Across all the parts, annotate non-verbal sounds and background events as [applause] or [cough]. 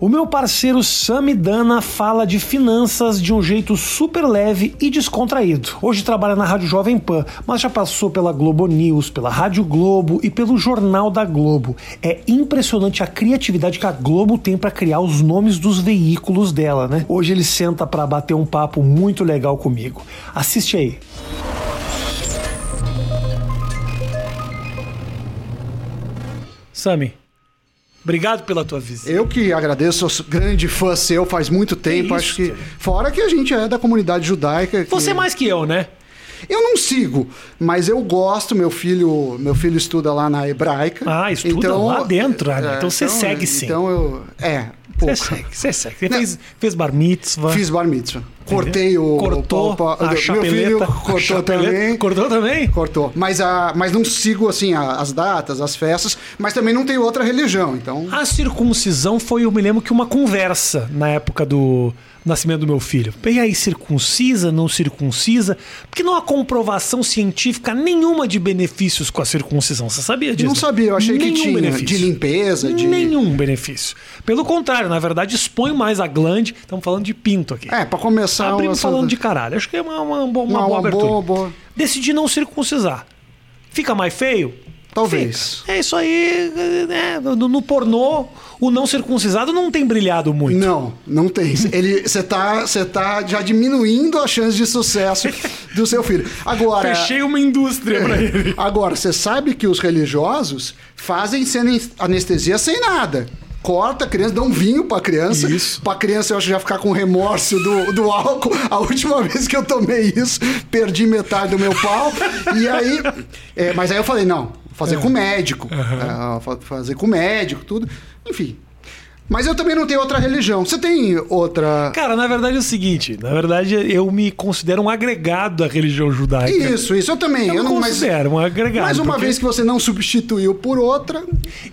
O meu parceiro Samidana fala de finanças de um jeito super leve e descontraído. Hoje trabalha na Rádio Jovem Pan, mas já passou pela Globo News, pela Rádio Globo e pelo Jornal da Globo. É impressionante a criatividade que a Globo tem para criar os nomes dos veículos dela, né? Hoje ele senta para bater um papo muito legal comigo. Assiste aí. Sami, Obrigado pela tua visita. Eu que agradeço, sou grande fã seu faz muito tempo. isso, acho que. cara. Fora que a gente é da comunidade judaica. que- Você mais que eu, né? Eu não sigo, mas eu gosto. Meu filho, meu filho estuda lá na hebraica. Ah, estuda lá dentro, ah, então você segue sim. Então eu. É, Você pouco. segue, você segue. Você Não. fez, fez bar mitzvah. Fiz bar mitzvah. Cortei o. Cortou o a meu filho cortou também. Cortou também? Cortou. Mas, a, mas não sigo assim a- as datas, as festas, mas também não tenho outra religião. Então. A circuncisão foi, eu me lembro que uma conversa na época do nascimento do meu filho. E aí, circuncisa, não circuncisa? Porque não há comprovação científica nenhuma de benefícios com a circuncisão. Você sabia disso? não sabia, eu achei que Nenhum tinha. benefício. De limpeza, de. Nenhum benefício. Pelo contrário, na verdade, expõe mais a glande. Estamos falando de pinto aqui. É, pra começar. Abrimos essa- falando de caralho. Acho que é uma, uma, uma Uma- boa abertura. boa- boa. Decidi não circuncisar. Fica mais feio? Talvez. Fica. É isso aí. né? No, no pornô, o não circuncisado não tem brilhado muito. Não, não tem. [laughs] Ele, você tá, você tá já diminuindo a chance de sucesso do seu filho. Agora, Fechei uma indústria pra ele. agora você sabe que os religiosos fazem anestesia sem nada. Corta a criança, dá um vinho pra criança. Isso. Pra criança, eu acho que já ficar com remorso do, do álcool. A última [laughs] vez que eu tomei isso, perdi metade do meu pau. E aí. é, mas aí eu falei, não, fazer com médico. é, fa- fazer com médico, tudo. Enfim. Mas eu também não tenho outra religião. Você tem outra. Cara, na verdade é o seguinte: na verdade eu me considero um agregado da religião judaica. Isso, isso eu também. Eu, Eu, não não, mas, considero um agregado. mas uma porque vez que você não substituiu por outra.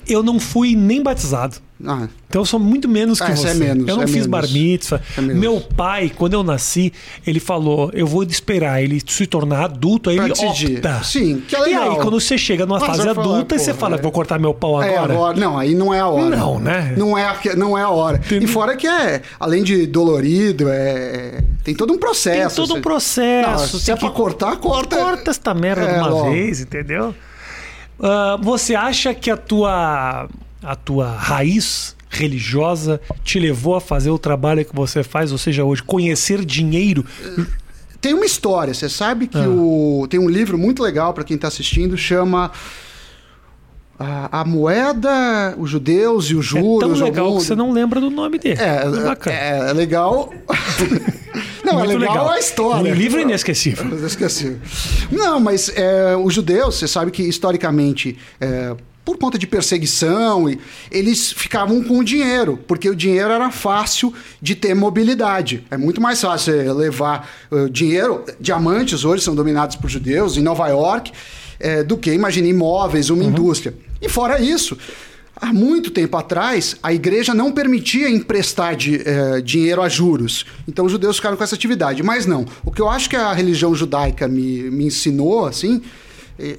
Eu não fui nem batizado. Ah, Então eu sou muito menos que Ah, você. é menos, eu não é fiz menos. bar mitzvah. É. Meu pai, quando eu nasci, ele falou: eu vou esperar ele se tornar adulto, aí Pra ele decidir. opta. Sim, que é E legal. aí, quando você chega numa Mas fase vai falar, adulta, você fala: é. vou cortar meu pau É, agora. agora. Não, aí não é a hora. Não, né? Não é, a- não é a hora. E fora que é, além de dolorido, é, tem todo um Tem processo. todo um processo. Não, se tem é pra cortar, corta. Corta esta merda É, de uma logo. vez, entendeu? Ah, você acha que a tua, a tua raiz religiosa te levou a fazer o trabalho que você faz, ou seja, hoje, conhecer dinheiro? Tem uma história, você sabe Ah. que o, tem um livro muito legal para quem tá assistindo, chama a, a Moeda, os Judeus e os é tão Juros. legal algum- que você não lembra do nome dele. É, bacana. é, é legal. [laughs] não, Muito é legal, a história. Um livro inesquecível. Não, mas é, os judeus, você sabe que historicamente, é, por conta de perseguição, e- eles ficavam com o dinheiro, porque o dinheiro era fácil de ter mobilidade. É muito mais fácil levar eh, dinheiro. Diamantes hoje são dominados por judeus em Nova York, eh, do que, imagine, imóveis, uma indústria. E fora isso. Há muito tempo atrás, a igreja não permitia emprestar de, eh, dinheiro a juros. Então os judeus ficaram com essa atividade. Mas não. O que eu acho que a religião judaica me, me ensinou, assim,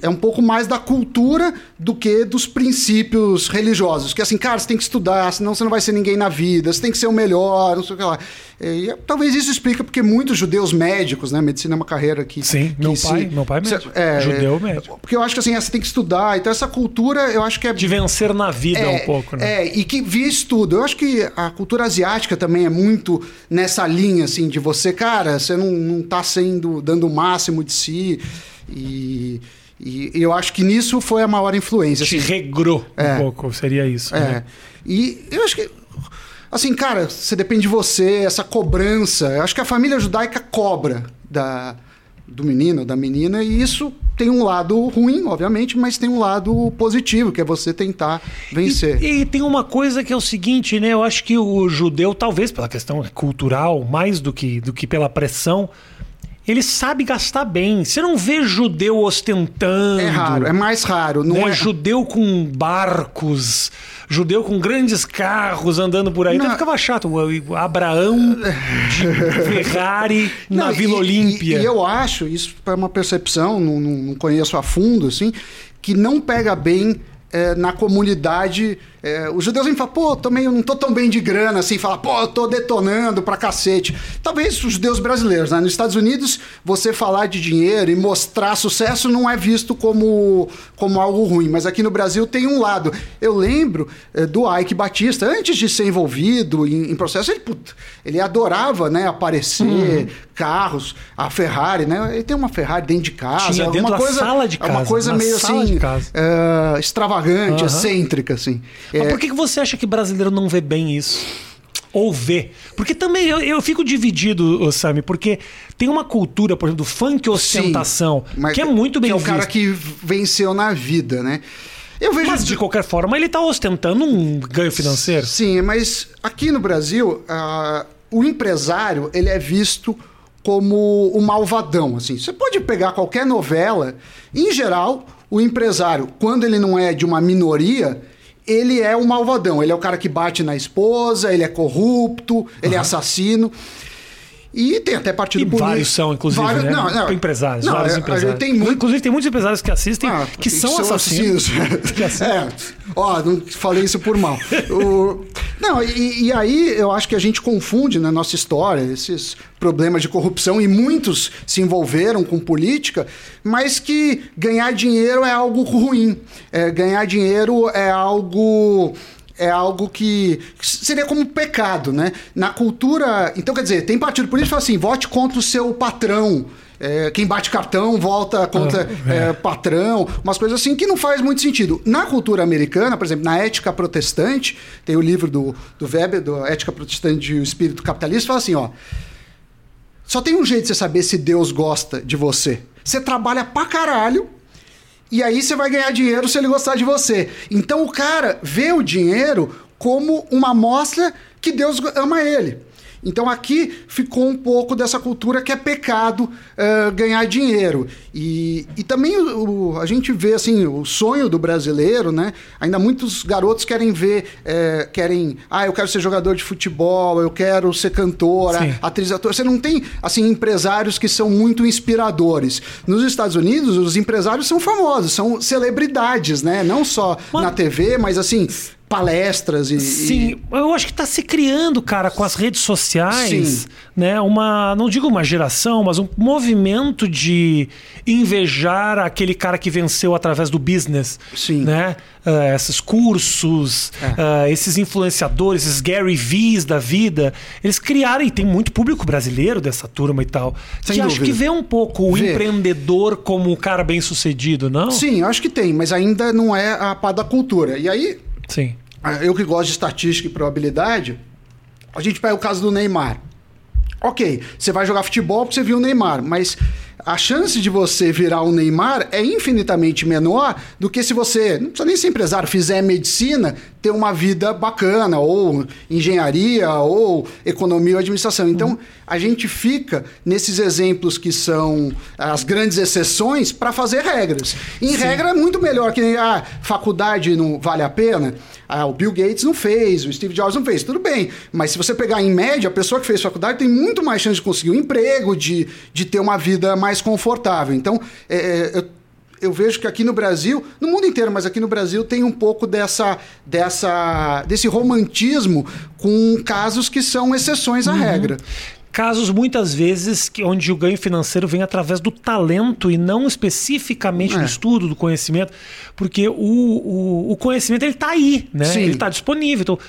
é um pouco mais da cultura do que dos princípios religiosos. Que assim, cara, você tem que estudar, senão você não vai ser ninguém na vida, você tem que ser o melhor, não sei o que lá. E, talvez isso explica porque muitos judeus médicos, né? Medicina é uma carreira que. Sim, que meu se- pai- meu pai é médico. É, Judeu é, médico. Porque eu acho que assim, você tem que estudar. Então essa cultura, eu acho que é De vencer na vida um pouco, né? é, e que via estudo. Eu acho que a cultura asiática também é muito nessa linha, assim, de você, cara, você não, não tá sendo, dando o máximo de si. E, e eu acho que nisso foi a maior influência. Te Assim, regrou É. um pouco, seria isso. é. né? E eu acho que. Assim, cara, você depende de você, essa cobrança. Eu acho que a família judaica cobra da, do menino, da menina, e isso tem um lado ruim, obviamente, mas tem um lado positivo, que é você tentar vencer. E, e tem uma coisa que é o seguinte, né? Eu acho que o judeu, talvez pela questão cultural, mais do que, do que pela pressão, ele sabe gastar bem. Você não vê judeu ostentando. É raro, é mais raro. Não né? é... Judeu com barcos, judeu com grandes carros andando por aí. Então Não. ficava chato. Abraão de Ferrari na Não, Vila e- Olímpia. E, e eu acho, isso é uma percepção, não, não- conheço a fundo, assim, que não pega bem eh, na comunidade É, os judeus me falam, pô, também eu não tô tão bem de grana assim, fala, pô, eu tô detonando pra cacete. Talvez os judeus brasileiros, né? Nos Estados Unidos, você falar de dinheiro e mostrar sucesso não é visto como, como algo ruim, mas aqui no Brasil tem um lado. Eu lembro é, do Ike Batista, antes de ser envolvido em, em processo, ele, puta, ele adorava né, aparecer, uhum. carros, a Ferrari, né? Ele tem uma Ferrari dentro de casa. Tinha dentro uma da coisa, sala de casa. Uma coisa meio assim, uh, extravagante, uhum. excêntrica, assim. Mas é... por que você acha que brasileiro não vê bem isso? Ou vê? Porque também eu, eu fico dividido, Sami, porque tem uma cultura, por exemplo, do funk ostentação, Sim, que é muito bem Que é o cara que venceu na vida, né? Eu vejo... Mas de qualquer forma, ele está ostentando um ganho financeiro. Sim, mas aqui no Brasil, uh, o empresário ele é visto como o malvadão. Assim. Você pode pegar qualquer novela, em geral, o empresário, quando ele não é de uma minoria, ele é o malvadão. Ele é o cara que bate na esposa, ele é corrupto, ele uhum. é assassino. E tem até partido e político. vários são, inclusive, vários, né? não, não, empresários. Não, vários é, empresários. Tem muito... Inclusive, tem muitos empresários que assistem ah, que, são, são assassinos. assassinos. [laughs] é, ó, não falei isso por mal. o... [laughs] Não, e, e, aí eu acho que a gente confunde na nossa história esses problemas de corrupção e muitos se envolveram com política, mas que ganhar dinheiro é algo ruim. É, ganhar dinheiro é algo é algo que seria como pecado, né? Na cultura. Então, quer dizer, tem partido político que fala assim: vote contra o seu patrão. É, quem bate cartão volta contra ah, é. É, patrão, umas coisas assim que não faz muito sentido. Na cultura americana, por exemplo, na ética protestante, tem o livro do, do Weber, do Ética Protestante e o Espírito Capitalista, fala assim: ó. Só tem um jeito de você saber se Deus gosta de você. Você trabalha pra caralho e aí você vai ganhar dinheiro se ele gostar de você. Então o cara vê o dinheiro como uma amostra que Deus ama ele. Então aqui ficou um pouco dessa cultura que é pecado uh, ganhar dinheiro. E, e também o, a gente vê assim, o sonho do brasileiro, né? Ainda muitos garotos querem ver, é, querem. Ah, eu quero ser jogador de futebol, eu quero ser cantora, Sim. atriz, ator. Você não tem assim empresários que são muito inspiradores. Nos Estados Unidos, os empresários são famosos, são celebridades, né? Não só na TV, mas assim, palestras e. Sim, e... eu acho que está se criando, cara, com as redes sociais, Sim. né? Uma, não digo uma geração, mas um movimento de invejar aquele cara que venceu através do business. Sim. Né? Uh, esses cursos, é. uh, esses influenciadores, esses Gary V's da vida, eles criaram, e tem muito público brasileiro dessa turma e tal, Sem que acho que vê um pouco o vê. empreendedor como um cara bem sucedido, não? Sim, acho que tem, mas ainda não é a pá da cultura. E aí, Sim. Ah, eu que gosto de estatística e probabilidade, a gente pega o caso do Neymar. Ok, você vai jogar futebol porque você viu o Neymar, mas a chance de você virar o Neymar é infinitamente menor do que se você, não precisa nem ser empresário, fizer medicina, ter uma vida bacana, ou engenharia, ou economia ou administração. Então, a gente fica nesses exemplos que são as grandes exceções para fazer regras. Em Sim. regra, é muito melhor que a ah, faculdade não vale a pena. Ah, o Bill Gates não fez, o Steve Jobs não fez, tudo bem. Mas se você pegar em média, a pessoa que fez faculdade tem muito mais chance de conseguir um emprego, de, de ter uma vida mais confortável. Então, é, é eu, eu vejo que aqui no Brasil, no mundo inteiro, mas aqui no Brasil tem um pouco dessa, dessa, desse romantismo com casos que são exceções à uhum. regra casos muitas vezes que, onde o ganho financeiro vem através do talento e não especificamente é. do estudo, do conhecimento, porque o, o, o conhecimento ele está aí, né? Sim. Ele está disponível. Então,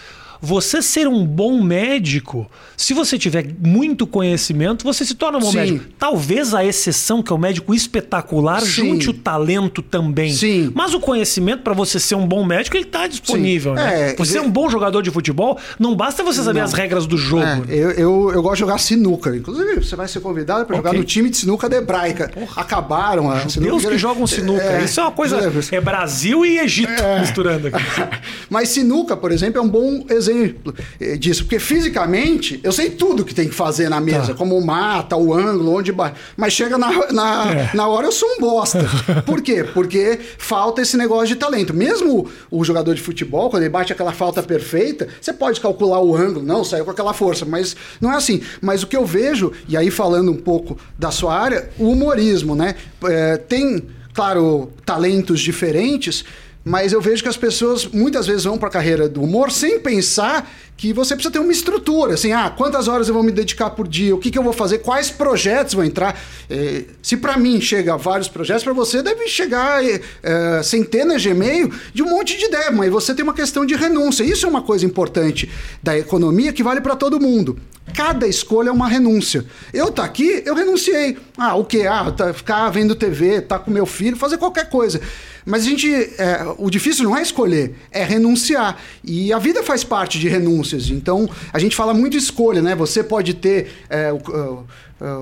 você ser um bom médico, se você tiver muito conhecimento, você se torna um bom Sim. médico. Talvez a exceção, que é o médico espetacular, Sim. junte o talento também. Sim. Mas o conhecimento, para você ser um bom médico, ele está disponível. Né? É, você é um bom jogador de futebol, não basta você saber não. as regras do jogo. É, eu, eu, eu, gosto de jogar sinuca. Inclusive, você vai ser convidado para okay. jogar no time de sinuca de hebraica. Porra. Acabaram a sinuca. Deus que jogam sinuca. É, Isso é uma coisa. É, Brasil e Egito é. misturando aqui. [laughs] Mas sinuca, por exemplo, é um bom exemplo exemplo eh, disso, porque fisicamente eu sei tudo que tem que fazer na mesa, tá. como mata, o ângulo, onde bate. Mas chega na, na, é. na hora eu sou um bosta. [laughs] Por quê? Porque falta esse negócio de talento. Mesmo o jogador de futebol, quando ele bate aquela falta perfeita, você pode calcular o ângulo, não, saiu com aquela força, mas não é assim. Mas o que eu vejo, e aí falando um pouco da sua área, o humorismo, né? É, tem, claro, talentos diferentes mas eu vejo que as pessoas muitas vezes vão para a carreira do humor sem pensar que você precisa ter uma estrutura, assim, ah, quantas horas eu vou me dedicar por dia, o que, que eu vou fazer, quais projetos vão entrar. É, se para mim chega vários projetos, para você deve chegar é, centenas de e-mail de um monte de ideia, mas você tem uma questão de renúncia. Isso é uma coisa importante da economia que vale para todo mundo. Cada escolha é uma renúncia. Eu tá aqui, eu renunciei. Ah, o que? Ah, tá, ficar vendo TV, tá com meu filho, fazer qualquer coisa. Mas a gente. É, o difícil não é escolher, é renunciar. E a vida faz parte de renúncias. Então, a gente fala muito escolha, né? Você pode ter é, o,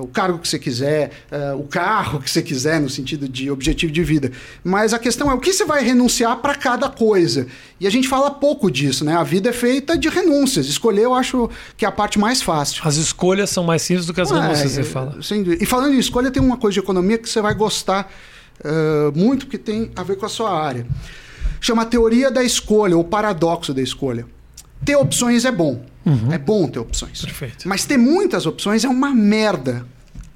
o, cargo que você quiser, é, o carro que você quiser, no sentido de objetivo de vida. Mas a questão é o que você vai renunciar para cada coisa. E a gente fala pouco disso, né? A vida é feita de renúncias. Escolher, eu acho que é a parte mais fácil. As escolhas são mais simples do que as renúncias, você fala. E falando em escolha, tem uma coisa de economia que você vai gostar uh, muito que tem a ver com a sua área. Chama teoria da escolha, ou paradoxo da escolha. Ter opções é bom. Uhum. É bom ter opções. Perfeito. Mas ter muitas opções é uma merda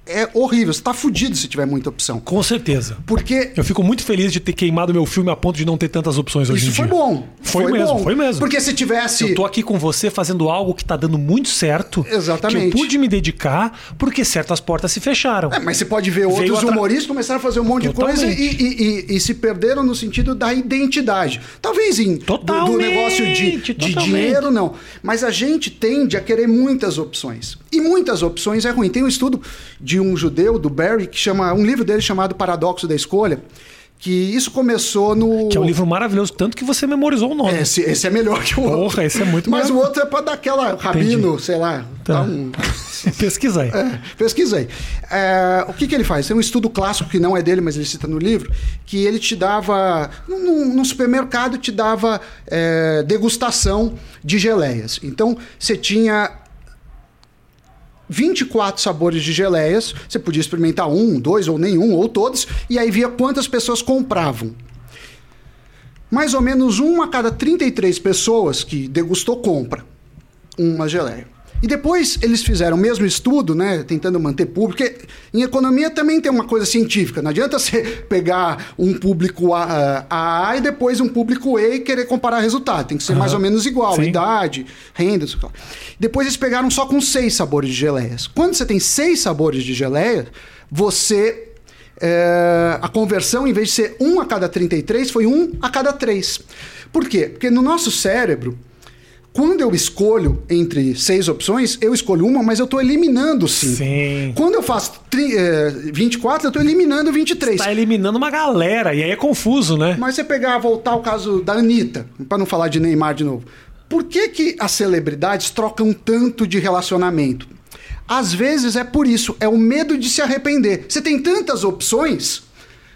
é horrível. Você tá fudido se tiver muita opção. Com certeza. Porque. Eu fico muito feliz de ter queimado meu filme a ponto de não ter tantas opções hoje Isso em dia. Foi bom. Foi, foi mesmo, bom. foi mesmo. Porque se tivesse. Eu tô aqui com você fazendo algo que tá dando muito certo. Exatamente. Que eu pude me dedicar porque certas portas se fecharam. É, mas você pode ver outros atra... humoristas começaram a fazer um monte Totalmente. de coisa e, e, e, e, se perderam no sentido da identidade. Talvez em do, do, negócio de, de dinheiro, não. Mas a gente tende a querer muitas opções. E muitas opções é ruim. Tem um estudo de um judeu, do Barry, que chama um livro dele chamado Paradoxo da Escolha. Que isso começou no. Que é um livro maravilhoso, tanto que você memorizou o nome. Esse, esse é melhor que o outro. Porra, esse é muito Mas o outro é para dar aquela rabino, Entendi. sei lá. Tá. Um... [laughs] pesquisa aí. É, pesquisa aí. É, o que, que ele faz? Tem um estudo clássico que não é dele, mas ele cita no livro, que ele te dava. Num, supermercado, te dava é, degustação de geleias. Então, você tinha 24 sabores de geleias. Você podia experimentar um, dois ou nenhum, ou todos, e aí via quantas pessoas compravam. Mais ou menos uma a cada 33 pessoas que degustou compra uma geleia. E depois eles fizeram o mesmo estudo, né, tentando manter público. Porque em economia também tem uma coisa científica. Não adianta você [laughs] pegar um público A, a, e depois um público E e querer comparar resultado. Tem que ser uhum. mais ou menos igual, Sim. idade, renda, lá. Depois eles pegaram só com seis sabores de geleias. Quando você tem seis sabores de geleia, você é, a conversão, em vez de ser um a cada 33, foi um a cada três. Por quê? Porque no nosso cérebro, quando eu escolho entre seis opções, eu escolho uma, mas eu estou eliminando cinco. Sim. Quando eu faço tri, é, 24, eu estou eliminando 23. Está eliminando uma galera, e aí é confuso, né? Mas você pegar, voltar o caso da Anitta, para não falar de Neymar de novo. Por que, que as celebridades trocam tanto de relacionamento? Às vezes é por isso, é o medo de se arrepender. Você tem tantas opções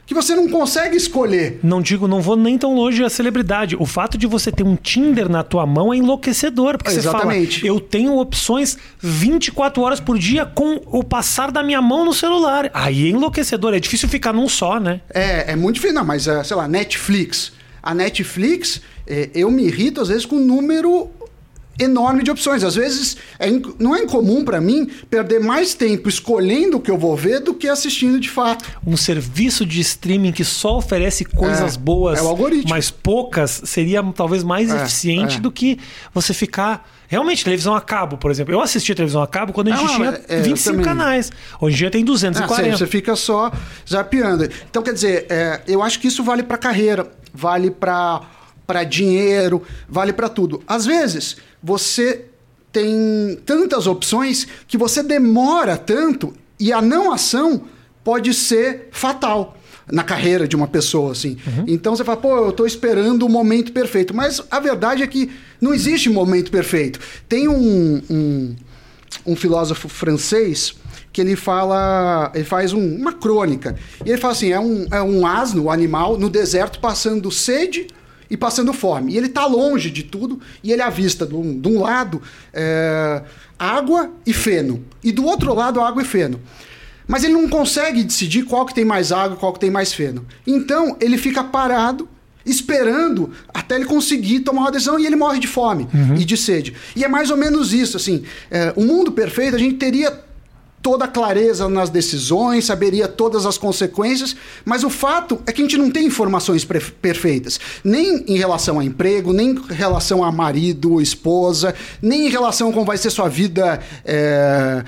que você não consegue escolher. Não digo, não vou nem tão longe a celebridade. O fato de você ter um Tinder na tua mão é enlouquecedor, porque Exatamente. você fala, eu tenho opções 24 horas por dia com o passar da minha mão no celular. Aí é enlouquecedor, é difícil ficar num só, né? É, é muito difícil, não, mas é, sei lá, Netflix. A Netflix, é, eu me irrito às vezes com o número enorme de opções. Às vezes, é não é incomum para mim perder mais tempo escolhendo o que eu vou ver do que assistindo de fato. Um serviço de streaming que só oferece coisas é, boas, é mas poucas, seria talvez mais é, eficiente é. do que você ficar. Realmente, televisão a cabo, por exemplo. Eu assisti televisão a cabo quando a gente Ah, tinha é, 25 também. canais. Hoje em dia tem Ah, 240. você, você fica só zapeando. Então, quer dizer, é, eu acho que isso vale para carreira, vale para para dinheiro, vale para tudo. Às vezes, você tem tantas opções que você demora tanto e a não ação pode ser fatal na carreira de uma pessoa assim. Então você fala, pô, eu tô esperando o momento perfeito, mas a verdade é que não existe momento perfeito. Tem um, um, um filósofo francês que ele fala, ele faz um- uma crônica e ele fala assim, é um, é um asno, um animal no deserto passando sede e passando fome. E ele está longe de tudo e ele avista de um, de um lado é, água e feno e do outro lado água e feno. Mas ele não consegue decidir qual que tem mais água e qual que tem mais feno. Então ele fica parado esperando até ele conseguir tomar uma decisão e ele morre de fome e de sede. E é mais ou menos isso, assim, é, o mundo perfeito a gente teria toda a clareza nas decisões, saberia todas as consequências, mas o fato é que a gente não tem informações perfeitas, nem em relação a emprego, nem em relação a marido ou esposa, nem em relação a como vai ser sua vida é,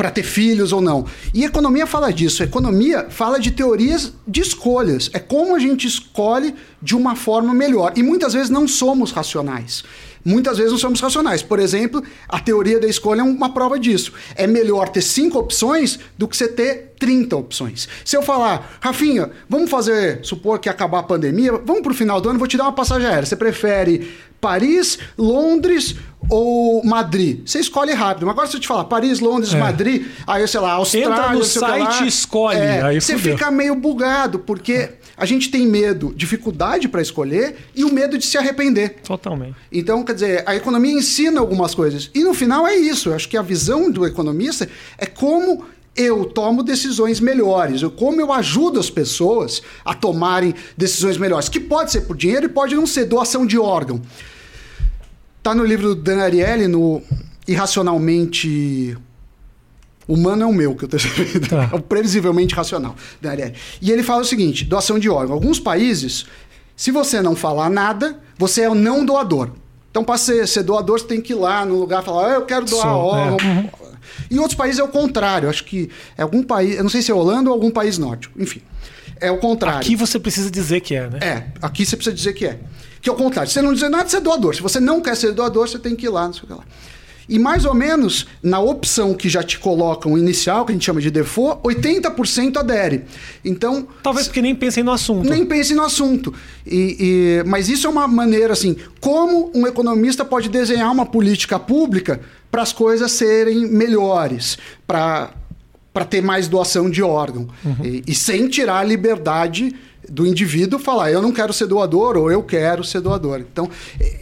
para ter filhos ou não. E economia fala disso. Economia fala de teorias de escolhas. É como a gente escolhe de uma forma melhor. E muitas vezes não somos racionais. Muitas vezes não somos racionais. Por exemplo, a teoria da escolha é uma prova disso. É melhor ter cinco opções do que você ter 30 opções. Se eu falar, Rafinha, vamos fazer, supor que acabar a pandemia, vamos para o final do ano, vou te dar uma passagem aérea. Você prefere Paris, Londres ou Madrid? Você escolhe rápido. Mas agora se eu te falar Paris, Londres, é. Madrid, aí sei lá, Austrália, Entra no site escolhe. É, você fica meio bugado, porque a gente tem medo, dificuldade para escolher e o medo de se arrepender. Totalmente. Então, quer dizer, a economia ensina algumas coisas. E no final é isso. Eu acho que a visão do economista é como eu tomo decisões melhores, eu, como eu ajudo as pessoas a tomarem decisões melhores, que pode ser por dinheiro e pode não ser doação de órgão. Tá no livro do Dan Ariely, no Irracionalmente Humano é o meu, que eu tô [laughs] escrevendo. Tá. É o previsivelmente racional. E ele fala o seguinte: doação de órgão. Alguns países, se você não falar nada, você é o não doador. Então, para ser, ser doador, você tem que ir lá no lugar e falar: ah, eu quero doar Sou, órgão. É. Uhum. Em outros países é o contrário. Acho que é algum país, eu não sei se é Holanda ou algum país nórdico. Enfim, é o contrário. Aqui você precisa dizer que é, né? É, aqui você precisa dizer que é. Que é o contrário. Se você não dizer nada, você é doador. Se você não quer ser doador, você tem que ir lá, não sei o que lá. E mais ou menos na opção que já te colocam inicial, que a gente chama de default, 80% adere. Então. Talvez porque nem pensem no assunto. Nem pensem no assunto. E, e, mas isso é uma maneira assim. Como um economista pode desenhar uma política pública para as coisas serem melhores, para ter mais doação de órgão. Uhum. E, e, sem tirar a liberdade do indivíduo falar eu não quero ser doador ou eu quero ser doador. Então,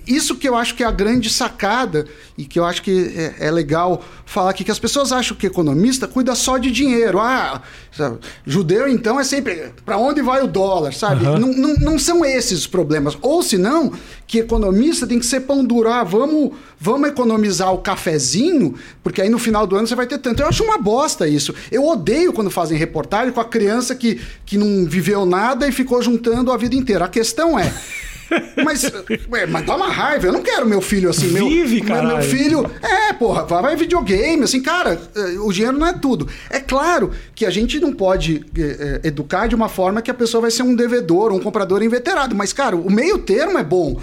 isso que eu acho que é a grande sacada e que eu acho que é, é legal falar aqui, que as pessoas acham que economista cuida só de dinheiro. Ah, sabe, judeu então é sempre para onde vai o dólar, sabe? Uhum. Não, não, não, são esses os problemas. Ou se não, que economista tem que ser pão duro. Ah, vamos, vamos economizar o cafezinho, porque aí no final do ano você vai ter tanto. Eu acho uma bosta isso. Eu odeio quando fazem reportagem com a criança que, que não viveu nada e ficou juntando a vida inteira. A questão é. [laughs] Mas, ué, mas dá uma raiva. Eu não quero meu filho assim. Meu, Vive, cara. Meu filho. É, porra, vai videogame. Assim, cara, eh, o dinheiro não é tudo. É claro que a gente não pode é, educar de uma forma que a pessoa vai ser um devedor, um comprador inveterado. Mas, cara, o meio termo é bom.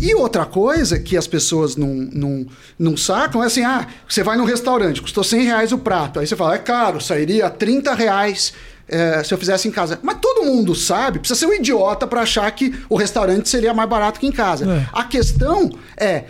E outra coisa que as pessoas não, não, não sacam é assim: ah, você vai num restaurante, custou 100 reais o prato. Aí você fala, é caro, sairia 30 reais é, se eu fizesse em casa. Mas todo mundo sabe, precisa ser um idiota para achar que o restaurante seria mais barato que em casa. É. A questão é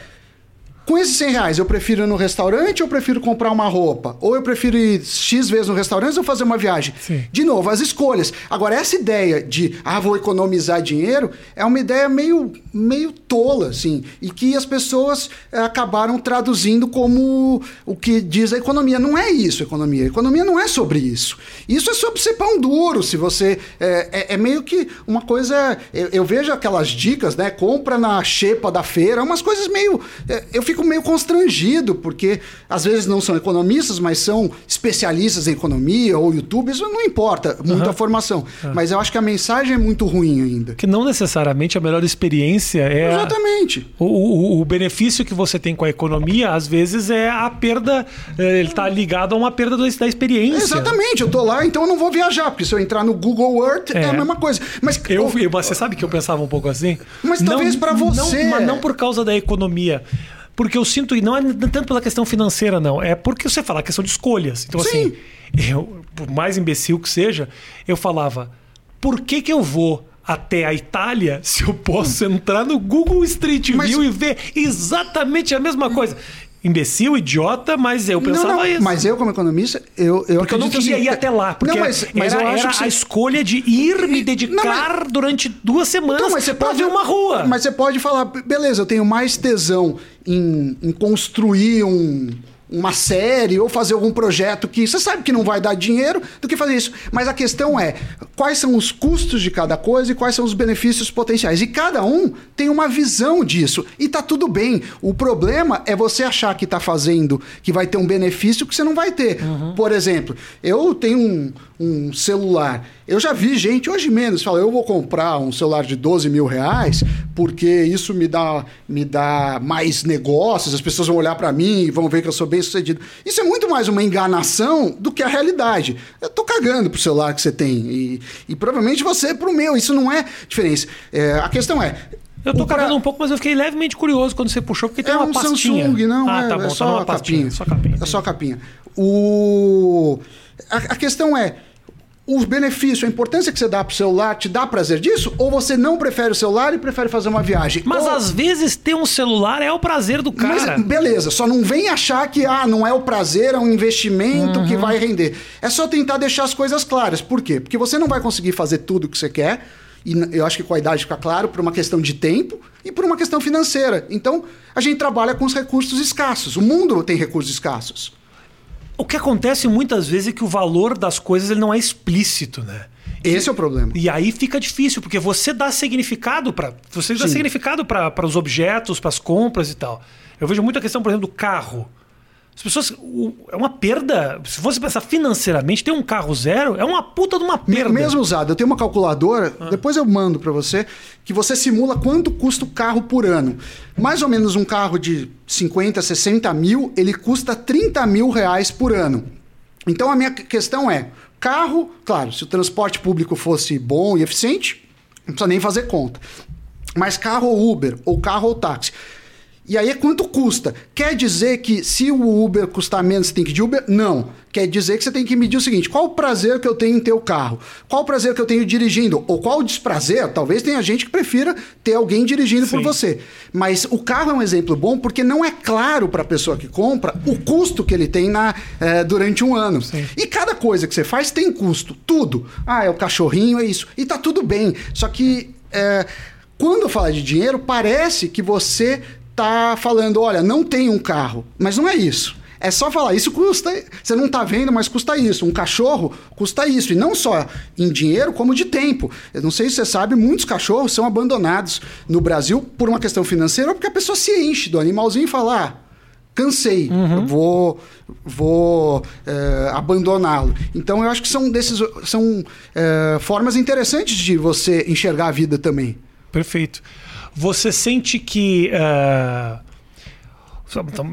com esses 100 reais, eu prefiro ir no restaurante ou eu prefiro comprar uma roupa? Ou eu prefiro ir X vezes no restaurante ou fazer uma viagem? Sim. De novo, as escolhas. Agora, essa ideia de, ah, vou economizar dinheiro, é uma ideia meio, meio tola, assim, e que as pessoas é, acabaram traduzindo como o que diz a economia. Não é isso, economia. A economia não é sobre isso. Isso é sobre ser pão duro, se você... É, é, é meio que uma coisa... Eu, eu, vejo aquelas dicas, né? Compra na xepa da feira, umas coisas meio... É, eu fico fico meio constrangido, porque às vezes não são economistas, mas são especialistas em economia ou youtubers, não importa muita uhum. formação. Uhum. Mas eu acho que a mensagem é muito ruim ainda. Que não necessariamente a melhor experiência é. Exatamente. A... O, o, o, benefício que você tem com a economia, às vezes, é a perda. É, ele está ligado a uma perda da experiência. Exatamente, eu tô lá, então eu não vou viajar, porque se eu entrar no Google Earth é, é a mesma coisa. Mas eu, eu, você sabe que eu pensava um pouco assim? Mas talvez para você. Não, mas não por causa da economia. Porque eu sinto, e não é tanto pela questão financeira, não. É porque você fala a questão de escolhas. Então, Sim. assim, eu, por mais imbecil que seja, eu falava: por que, que eu vou até a Itália se eu posso entrar no Google Street View Mas... e ver exatamente a mesma coisa? Imbecil, idiota, mas eu pensava não, não, isso. Mas eu, como economista, eu, eu Porque eu não queria assim, ir até lá. Porque não, mas, mas era, eu acho era a escolha de ir me dedicar mas... durante duas semanas então, mas você pode, ver uma rua. Mas você pode falar, beleza, eu tenho mais tesão em, em construir um uma série ou fazer algum projeto que você sabe que não vai dar dinheiro do que fazer isso. Mas a questão é quais são os custos de cada coisa e quais são os benefícios potenciais. E cada um tem uma visão disso. E tá tudo bem. O problema é você achar que tá fazendo, que vai ter um benefício que você não vai ter. Uhum. Por exemplo, eu tenho um, um celular. Eu já vi gente, hoje menos, fala, eu vou comprar um celular de 12 mil reais porque isso me dá, me dá mais negócios, as pessoas vão olhar para mim e vão ver que eu sou bem sucedido. Isso é muito mais uma enganação do que a realidade. Eu tô cagando pro celular que você tem e, e provavelmente você pro meu. Isso não é diferença. É, a questão é, eu tô cagando um pouco, mas eu fiquei levemente curioso quando você puxou, porque tem é uma um pastinha. Samsung, não, ah, é, tá bom, é só, tá a capinha. Só capinha. É só capinha. O... A, a, questão é, o benefício, a importância que você dá pro celular, te dá prazer disso? Ou você não prefere o celular e prefere fazer uma viagem? Mas ou... às vezes ter um celular é o prazer do cara. Mas, beleza, só não vem achar que ah, não é o prazer, é um investimento uhum. que vai render. É só tentar deixar as coisas claras. Por quê? Porque você não vai conseguir fazer tudo o que você quer. E eu acho que com a idade fica claro, por uma questão de tempo e por uma questão financeira. Então, a gente trabalha com os recursos escassos. O mundo tem recursos escassos. O que acontece muitas vezes é que o valor das coisas ele não é explícito, né? Esse é o problema. E aí fica difícil, porque você dá significado para você dá significado para os objetos, para as compras e tal. Eu vejo muito a questão, por exemplo, do carro. As pessoas. é uma perda. Se você pensar financeiramente, ter um carro zero é uma puta de uma perda. Mesmo usado. Eu tenho uma calculadora, ah. depois eu mando para você, que você simula quanto custa o carro por ano. Mais ou menos um carro de 50, 60 mil, ele custa 30 mil reais por ano. Então a minha questão é: carro, claro, se o transporte público fosse bom e eficiente, não precisa nem fazer conta. Mas carro ou Uber, ou carro ou táxi. E aí é quanto custa. Quer dizer que se o Uber custar menos, você tem que ir de Uber? Não. Quer dizer que você tem que medir o seguinte: qual o prazer que eu tenho em ter o carro? Qual o prazer que eu tenho dirigindo? Ou qual o desprazer? Talvez tenha gente que prefira ter alguém dirigindo Sim. por você. Mas o carro é um exemplo bom porque não é claro para a pessoa que compra o custo que ele tem na, é, durante um ano. Sim. E cada coisa que você faz tem custo. Tudo. Ah, é o cachorrinho, é isso. E tá tudo bem. Só que. É, quando fala de dinheiro, parece que você tá falando, olha, não tem um carro. Mas não é isso. É só falar, isso custa. Você não está vendo, mas custa isso. Um cachorro custa isso. E não só em dinheiro, como de tempo. Eu não sei se você sabe, muitos cachorros são abandonados no Brasil por uma questão financeira ou porque a pessoa se enche do animalzinho e fala. Ah, cansei, uhum. vou, vou é, abandoná-lo. Então eu acho que são desses são é, formas interessantes de você enxergar a vida também. Perfeito. Você sente que. Uh,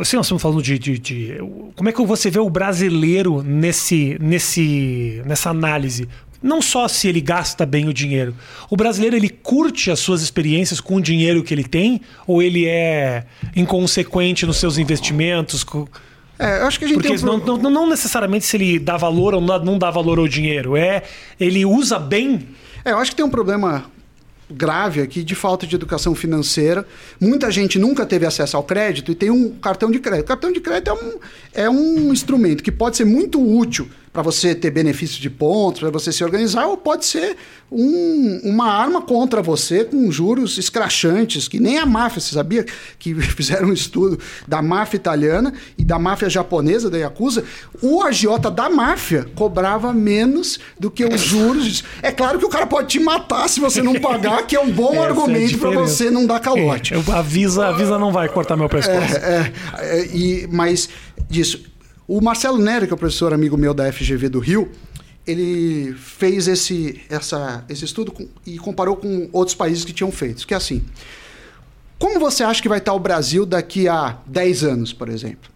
assim, nós estamos falando de, de, de, Como é que você vê o brasileiro nesse, nesse, nessa análise? Não só se ele gasta bem o dinheiro. O brasileiro ele curte as suas experiências com o dinheiro que ele tem? Ou ele é inconsequente nos seus investimentos? É, eu acho que a gente Porque um... não, não, não, necessariamente se ele dá valor ou não dá valor ao dinheiro. É ele usa bem. É, eu acho que tem um problema grave aqui de falta de educação financeira. Muita gente nunca teve acesso ao crédito e tem um cartão de crédito. O cartão de crédito é um, é um instrumento que pode ser muito útil para você ter benefício de pontos, para você se organizar, ou pode ser um, uma arma contra você com juros escrachantes, que nem a máfia. Você sabia que [laughs] fizeram um estudo da máfia italiana e da máfia japonesa, da Yakuza? O agiota da máfia cobrava menos do que os juros. É claro que o cara pode te matar se você não pagar, que é um bom [laughs] Essa argumento é para você não dar calote. É, a, Visa, a Visa não vai cortar meu pescoço. É, é, é, e, mas disso o Marcelo Nery, que é o professor amigo meu da FGV do Rio, ele fez esse, essa, esse estudo com, e comparou com outros países que tinham feito. Que é assim, como você acha que vai estar o Brasil daqui a 10 anos, por exemplo?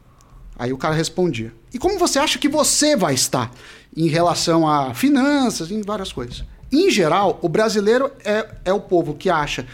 Aí o cara respondia. E como você acha que você vai estar em relação a finanças, em várias coisas? Em geral, o brasileiro é, é o povo que acha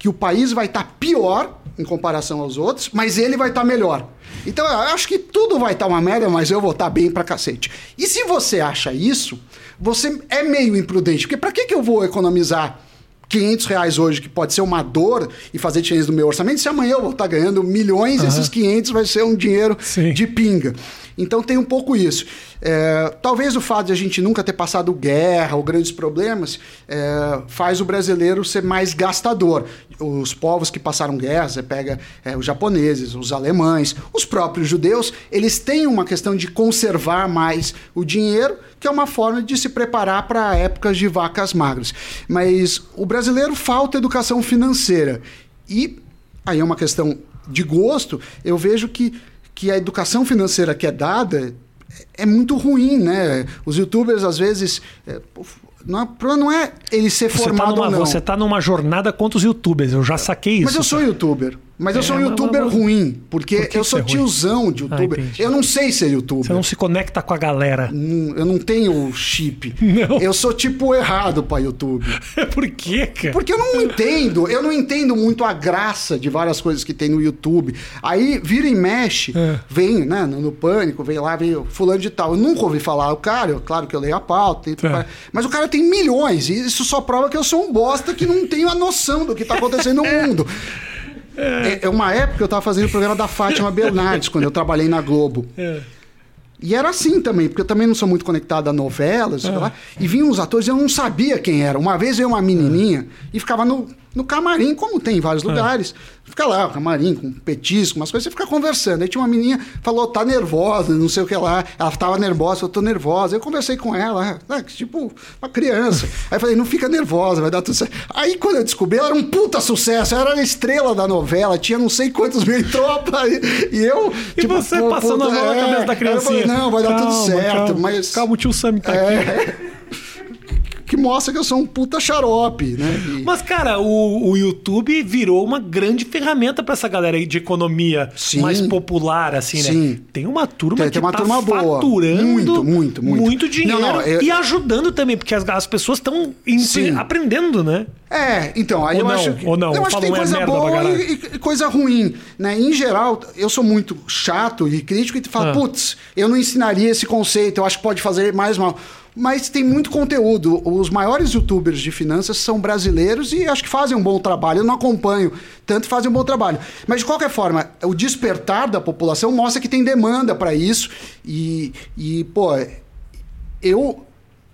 que o país vai estar pior em comparação aos outros, mas ele vai estar melhor. Então eu acho que tudo vai estar uma merda, mas eu vou estar bem pra cacete. E se você acha isso, você é meio imprudente, porque para que, que eu vou economizar 500 reais hoje, que pode ser uma dor e fazer diferença no meu orçamento, se amanhã eu vou estar ganhando milhões, uhum. esses 500 vai ser um dinheiro Sim. de pinga. Então tem um pouco isso. É, talvez o fato de a gente nunca ter passado guerra ou grandes problemas é, faz o brasileiro ser mais gastador. Os povos que passaram guerra, você pega é, os japoneses, os alemães, os próprios judeus, eles têm uma questão de conservar mais o dinheiro, que é uma forma de se preparar para épocas de vacas magras. Mas o brasileiro falta educação financeira. E aí é uma questão de gosto, eu vejo que, que a educação financeira que é dada é muito ruim, né? Os youtubers, às vezes. É, não, é, não é ele ser você formado tá numa, ou não. Você está numa jornada contra os youtubers, eu já saquei isso. Mas eu sou youtuber. Mas eu É, sou um mas- youtuber mas- ruim, porque Por eu sou é ruim? tiozão de youtuber. Ah, eu não sei ser youtuber. Você não se conecta com a galera. Eu não tenho chip. [laughs] Não. Eu sou tipo errado pra YouTube. [laughs] Por quê, cara? Porque eu não entendo, eu não entendo muito a graça de várias coisas que tem no YouTube. Aí vira e mexe, É. vem, né, no, no pânico, vem lá, vem fulano de tal. Eu nunca ouvi falar o cara, eu- claro que eu leio a pauta, Tá. mas o cara tem milhões, e isso só prova que eu sou um bosta que não tenho a noção do que tá acontecendo no [laughs] mundo. É, é uma época que eu tava fazendo o programa da Fátima Bernardes, quando eu trabalhei na Globo. É. E era assim também, porque eu também não sou muito conectado a novelas, sei lá, e vinham uns atores e eu não sabia quem era. Uma vez veio uma menininha e ficava no, no camarim, como tem em vários lugares. Fica lá, o camarim, com petisco, umas coisas, você fica conversando. Aí tinha uma menina, falou, tá nervosa, não sei o que lá. Ela tava nervosa, eu tô nervosa. Eu conversei com ela, né, tipo, uma criança. Aí eu falei, não fica nervosa, vai dar tudo certo. Aí quando eu descobri, ela era um puta sucesso, ela era a estrela da novela, tinha não sei quantos mil tropa. E, e eu. E você pô, passando a puta, mão na é. cabeça da Aí eu falei, criancinha. não, vai dar tudo Calma, certo, calma. mas. Calma, o tio Sam tá aqui. [laughs] É, que mostra que eu sou um puta xarope, né? E- Mas, cara, o, o YouTube virou uma grande ferramenta pra essa galera aí de economia Sim. mais popular, assim, né? Sim. Tem uma turma Tem- que tem uma tá turma boa. faturando Muito, muito, muito. dinheiro Não, não, eu- e ajudando também, porque as, as pessoas estão aprendendo, né? É, então, aí Ou eu não, acho que, ou não, eu acho que tem é coisa pra boa e, e coisa ruim, né? Em geral, eu sou muito chato e crítico e falo, Ah. putz, eu não ensinaria esse conceito, eu acho que pode fazer mais mal. Mas tem muito conteúdo. Os maiores youtubers de finanças são brasileiros e acho que fazem um bom trabalho. Eu não acompanho, tanto fazem um bom trabalho. Mas de qualquer forma, o despertar da população mostra que tem demanda para isso. E, e, pô, eu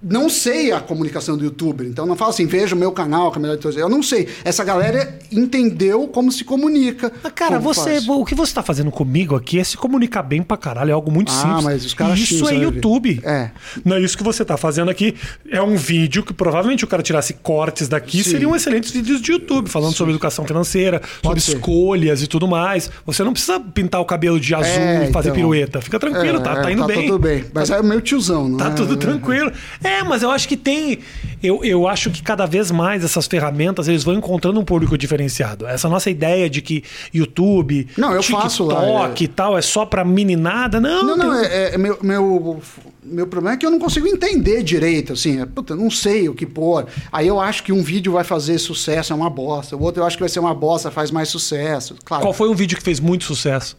não sei a comunicação do youtuber. Então não falo assim, veja o meu canal, que é melhor de todos. Eu não sei. Essa galera entendeu como se comunica. Mas, cara, você, faz. o que você tá fazendo comigo aqui é se comunicar bem pra caralho, é algo muito Ah, simples. mas os caras Isso xingam, é? YouTube. É. Não, isso que você tá fazendo aqui é um vídeo que provavelmente o cara tirasse cortes daqui, Sim. seriam excelentes vídeos de YouTube, falando sobre educação financeira, sobre ser. escolhas e tudo mais. Você não precisa pintar o cabelo de azul É, e fazer então. pirueta. Fica tranquilo, É, tá, é, tá indo tá bem. tudo bem. Mas é o meu tiozão, não Tá é? tudo tranquilo. É, mas eu acho que tem. Eu, eu acho que cada vez mais essas ferramentas eles vão encontrando um público diferenciado. Essa nossa ideia de que YouTube, Não, eu TikTok faço lá, é. e tal é só pra meninada. Não, Não, não, tem- é, é- meu, meu, meu problema é que eu não consigo entender direito, assim, é, puta, eu não sei o que pôr. Aí eu acho que um vídeo vai fazer sucesso, é uma bosta. O outro eu acho que vai ser uma bosta, faz mais sucesso. Claro. Qual foi um vídeo que fez muito sucesso?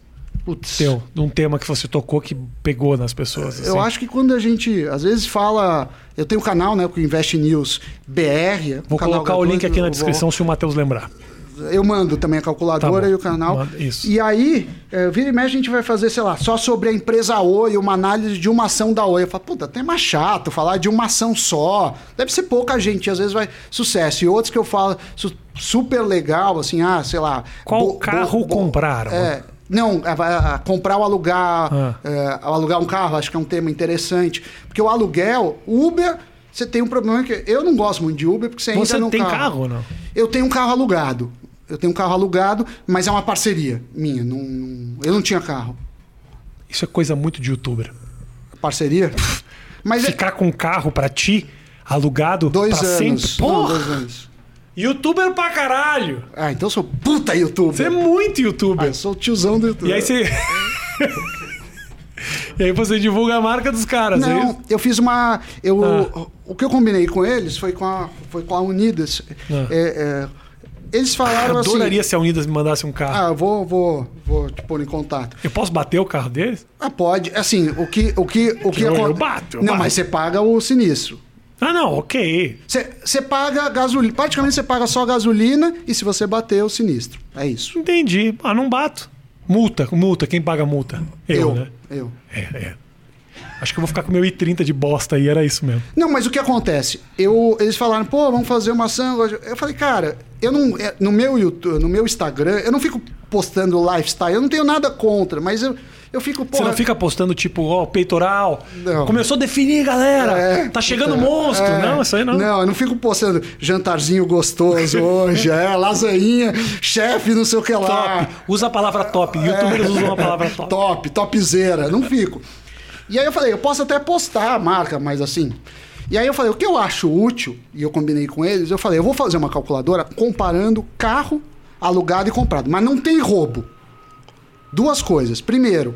Putz, Teu, de um tema que você tocou que pegou nas pessoas. Eu assim? acho que quando a gente, às vezes, fala. Eu tenho um canal, né, com o Invest News BR. um Vou colocar o link aqui na eu descrição se o Matheus lembrar. vou- eu mando também a calculadora Tá e o canal. Manda- isso. E aí, é, vira e mexe, a gente vai fazer, sei lá, só sobre a empresa Oi, uma análise de uma ação da Oi. Eu falo, puta, até mais chato falar de uma ação só. Deve ser pouca gente, às vezes vai sucesso. E outros que eu falo su- super legal, assim, ah, sei lá. Qual carro compraram? É, não, a- a- comprar ou alugar, Ah. é, alugar um carro, acho que é um tema interessante. Porque o aluguel, Uber, você tem um problema que eu não gosto muito de Uber, porque você, Você entra no tem carro. carro ou não? Eu tenho um carro alugado. Eu tenho um carro alugado, mas é uma parceria minha. Não, não- eu não tinha carro. Isso é coisa muito de youtuber. Parceria? Mas é Ficar com um carro pra ti, alugado dois anos. sempre. Não, dois anos. Youtuber pra caralho! Ah, então eu sou puta youtuber. Você é muito Ah, youtuber. eu sou o tiozão do YouTube. E aí você. [laughs] e aí você divulga a marca dos caras, é Não, isso? eu fiz uma. Eu, Ah. O que eu combinei com eles foi com a, foi com a Unidas. Ah. É, é, eles falaram Eu assim. adoraria se a Unidas me mandasse um carro. Ah, eu vou, vou, vou te pôr em contato. Eu posso bater o carro deles? Ah, pode. Assim, o que. O que, o que Eu- eu acon- bato, eu Não, bato. mas você paga o sinistro. Ah, não, ok. Você paga gasolina. Praticamente você paga só gasolina e se você bater o sinistro. É isso. Entendi. Ah, não bato. Multa, multa, quem paga multa? Eu, Eu. né? eu. É, é. Acho que eu vou ficar com o meu i30 de bosta aí, era isso mesmo. Não, mas o que acontece? Eu, eles falaram, pô, vamos fazer uma ação. Eu falei, cara, eu não. é, No meu YouTube, no meu Instagram, eu não fico postando lifestyle, eu não tenho nada contra, mas eu, eu fico, Você porra. não fica postando, tipo, ó, peitoral. Não. Começou a definir, galera. É, tá chegando é, monstro. é. Não, isso aí não. Não, eu não fico postando jantarzinho gostoso hoje, é, lasanhinha, chefe, não sei o que lá. Top. Usa a palavra top. Youtubers usam a palavra top. Top, topzera, não fico. E aí eu falei, eu posso até postar a marca, mas assim. E aí eu falei, o que eu acho útil, e eu combinei com eles, eu falei, eu vou fazer uma calculadora comparando carro alugado e comprado, mas não tem roubo. Duas coisas. Primeiro,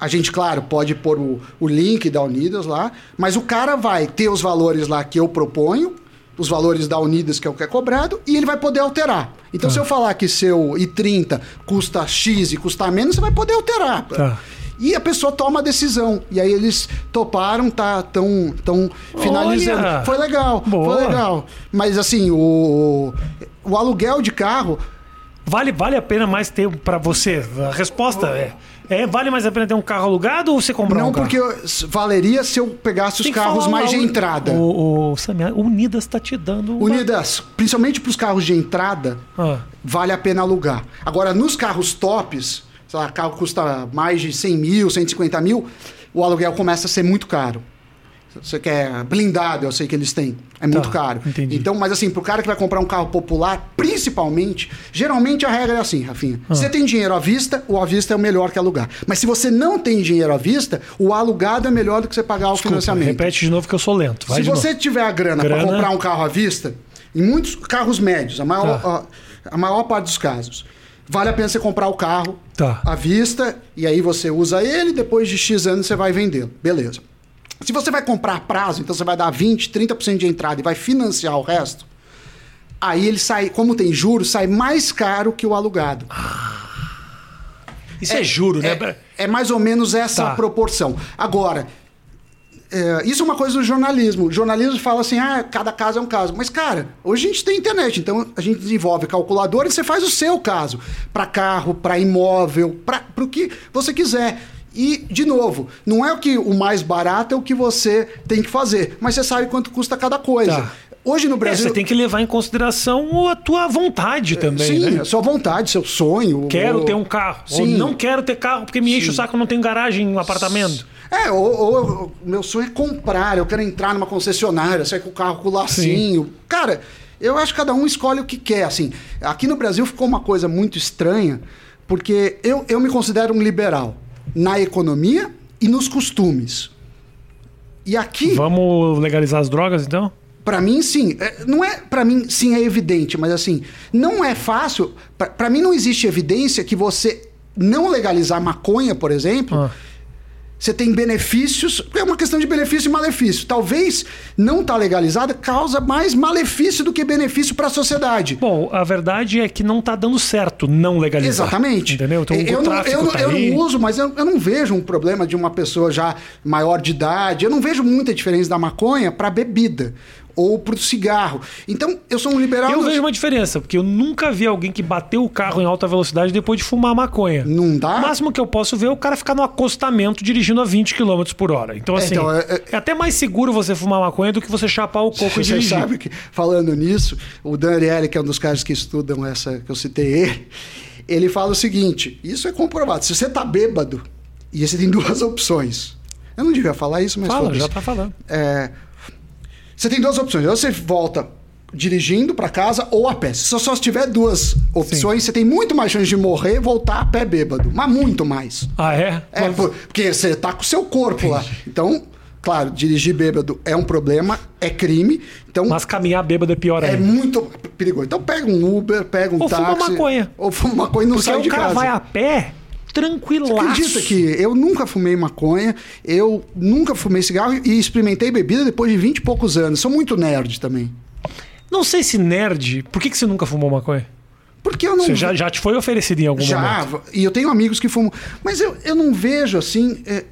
a gente, claro, pode pôr o, o link da Unidas lá, mas o cara vai ter os valores lá que eu proponho, os valores da Unidas que é o que é cobrado, e ele vai poder alterar. Então, se eu falar que seu I30 custa X e custa menos, você vai poder alterar. Tá. E a pessoa toma a decisão. E aí eles toparam, tá tão, tão finalizando. Olha! Foi legal, Boa. foi legal. Mas assim, o, o aluguel de carro Vale, vale a pena mais ter pra você? A resposta é, é: vale mais a pena ter um carro alugado ou você comprar não um carro? porque eu- valeria se eu pegasse os Tem que carros falar mais lá, de o- entrada. O, o, Samir, o Unidas tá te dando. uma- Unidas, principalmente para os carros de entrada, Ah. vale a pena alugar. Agora, nos carros tops, sei lá, carro custa mais de 100 mil, 150 mil, o aluguel começa a ser muito caro. Você quer blindado, eu sei que eles têm. É muito caro. entendi. Então, mas assim, pro cara que vai comprar um carro popular, principalmente, geralmente a regra é assim, Rafinha. Ah. Se você tem dinheiro à vista, o à vista é o melhor que alugar. Mas se você não tem dinheiro à vista, o alugado é melhor do que você pagar o Desculpa, financiamento. repete de novo que eu sou lento. Vai Se você novo. tiver a grana, para Grana. comprar um carro à vista, em muitos carros médios, a maior, Tá. a, a maior parte dos casos, vale a pena você comprar o carro Tá. à vista e aí você usa ele, depois de X anos você vai vendê-lo. Beleza. Se você vai comprar a prazo, então você vai dar 20, 30% de entrada e vai financiar o resto, aí ele sai, como tem juros, sai mais caro que o alugado. Isso é, juro, né? É, é mais ou menos essa Tá. proporção. Agora, é, isso é uma coisa do jornalismo. O jornalismo fala assim, ah, cada caso é um caso. Mas, cara, hoje a gente tem internet, então a gente desenvolve calculadora e você faz o seu caso. Para carro, para imóvel, para o que você quiser. E, de novo, não é o que o mais barato é o que você tem que fazer, mas você sabe quanto custa cada coisa. Tá. Hoje no É, Brasil. você tem que levar em consideração a tua vontade também, Sim, né? a sua vontade, seu sonho. Quero o- ter um carro. Ou Sim. não quero ter carro porque me enche o saco, não tem garagem, um apartamento. É, ou, ou- ou meu sonho é comprar, eu quero entrar numa concessionária, sair com o carro com o lacinho. Cara, eu acho que cada um escolhe o que quer. Assim, aqui no Brasil ficou uma coisa muito estranha, porque eu, eu me considero um liberal na economia e nos costumes. E aqui, Vamos legalizar as drogas, então? Pra mim, sim. É, Não é, para mim, sim, é evidente, mas assim, não é fácil. Pra- Pra mim, não existe evidência que você não legalizar maconha, por exemplo, Ah. Você tem benefícios. É uma questão de benefício e malefício. Talvez não estar legalizada causa mais malefício do que benefício para a sociedade. Bom, a verdade é que não tá dando certo não legalizar. Exatamente. Entendeu? Então eu, não, eu, tá eu não uso, mas eu, eu não vejo um problema de uma pessoa já maior de idade. Eu não vejo muita diferença da maconha para bebida ou para o cigarro. Então, eu sou um liberal. Eu vejo uma diferença, porque eu nunca vi alguém que bateu o carro em alta velocidade depois de fumar maconha. Não dá? O máximo que eu posso ver é o cara ficar no acostamento dirigindo a 20 km por hora. Então, assim, então, é, é- até mais seguro você fumar maconha do que você chapar o coco e Você dirigir. sabe que, falando nisso, o Dan Ariely, que é um dos caras que estudam essa que eu citei ele, ele fala o seguinte: isso é comprovado. Se você tá bêbado, e você tem [laughs] duas opções. Eu não devia falar isso, mas Fala, já tá falando. É, você tem duas opções. Ou você volta dirigindo para casa ou a pé. Se só, só tiver duas opções, você tem muito mais chance de morrer e voltar a pé bêbado. Mas muito mais. Ah, é? É, por- porque você tá com o seu corpo lá. Então, claro, dirigir bêbado é um problema, é crime. Então, Mas caminhar bêbado é pior é ainda. muito perigoso. Então, pega um Uber, pega um Ou fuma táxi. maconha. Ou fuma maconha e não Porque sai o de cara casa. vai a pé tranquilaço. Acredita que eu nunca fumei maconha, eu nunca fumei cigarro e experimentei bebida depois de 20 e poucos anos. Sou muito nerd também. Não sei se nerd... Por que, que você nunca fumou maconha? Porque eu não. Você já, já te foi oferecido em algum Já, momento? e eu tenho amigos que fumam. Mas eu, eu não vejo assim. é,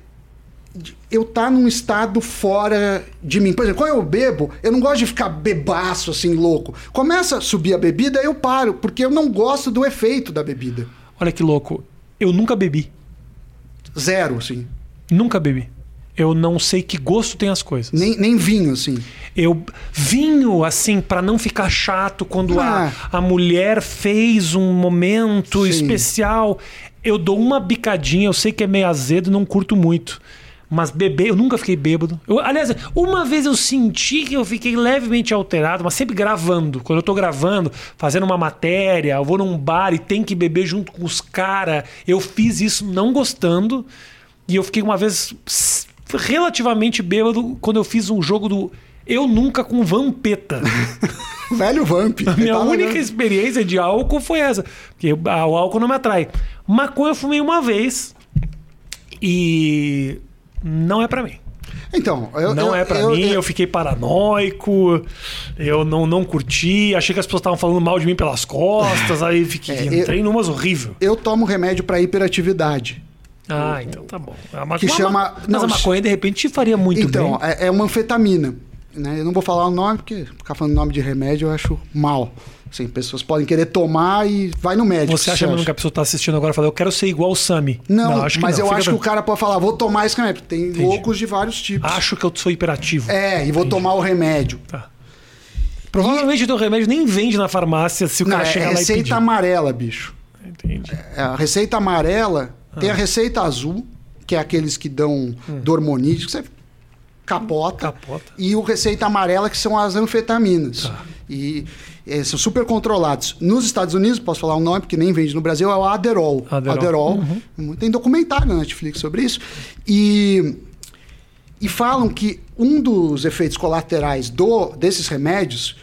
eu tá num estado fora de mim. Por exemplo, quando eu bebo, eu não gosto de ficar bebaço assim, louco. Começa a subir a bebida, eu paro, porque eu não gosto do efeito da bebida. Olha que louco. Eu nunca bebi. Zero, assim. Nunca bebi. Eu não sei que gosto tem as coisas. Nem, nem vinho, assim. Eu vinho assim para não ficar chato quando Ah. a, a mulher fez um momento Sim. especial. Eu dou uma bicadinha, eu sei que é meio azedo, não curto muito. Mas beber, eu nunca fiquei bêbado. Eu, aliás, uma vez eu senti que eu fiquei levemente alterado, mas sempre gravando. Quando eu tô gravando, fazendo uma matéria, eu vou num bar e tem que beber junto com os caras. Eu fiz isso não gostando. E eu fiquei uma vez relativamente bêbado quando eu fiz um jogo do Eu Nunca com Vampeta. [laughs] Velho Vamp. A minha Tá única legal. experiência de álcool foi essa. Porque o álcool não me atrai. Maconha eu fumei uma vez e não é pra mim. Então, eu, Não eu- é pra eu- mim, eu, eu- fiquei paranoico, eu não, não curti, achei que as pessoas estavam falando mal de mim pelas costas, aí fiquei, É, eu- entrei numas horrível. eu tomo remédio para hiperatividade. Ah, então tá bom. A ma- Que uma- chama- Mas não, a maconha, de repente, te faria muito então, bem. é, é uma anfetamina. Né? Eu não vou falar o nome, porque ficar falando nome de remédio eu acho mal. Assim, pessoas podem querer tomar e vai no médico. Você acha mesmo que a pessoa tá assistindo agora e fala, eu quero ser igual o Sami? Não, acho que mas não. eu Fica acho que o cara pode falar, vou tomar esse remédio. Tem loucos de vários tipos. Acho que eu sou hiperativo. É, e vou tomar o remédio. Tá. Provavelmente o teu remédio nem vende na farmácia se o Não, cara é chegar lá e receita amarela, bicho. Entendi. É, a receita amarela tem Ah. a receita azul, que é aqueles que dão Hum. dormonite, que você capota. Capota. E o receita amarela, que são as anfetaminas. Tá. E eh, são super controlados. Nos Estados Unidos, posso falar o nome, porque nem vende no Brasil, é o Aderol. Aderol. Uhum. Tem documentário na Netflix sobre isso. E, e falam que um dos efeitos colaterais do, desses remédios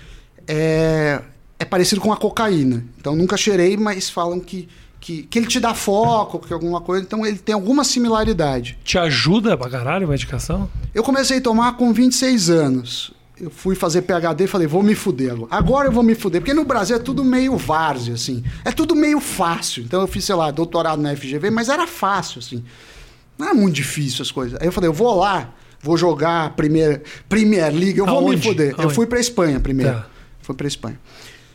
é, é parecido com a cocaína. Então, nunca cheirei, mas falam que, que, que ele te dá foco, que alguma coisa. Então, ele tem alguma similaridade. Te ajuda pra caralho a medicação? Eu comecei a tomar com 26 anos. Eu fui fazer PhD e falei, vou me fuder agora. Agora eu vou me fuder. Porque no Brasil é tudo meio várzea, assim. É tudo meio fácil. Então eu fiz, sei lá, doutorado na FGV, mas era fácil, assim. Não era muito difícil as coisas. Aí eu falei, eu vou lá, vou jogar Premier, Premier League, eu vou me Aonde? fuder. Eu Aonde? fui pra Espanha primeiro. Tá. Fui pra Espanha.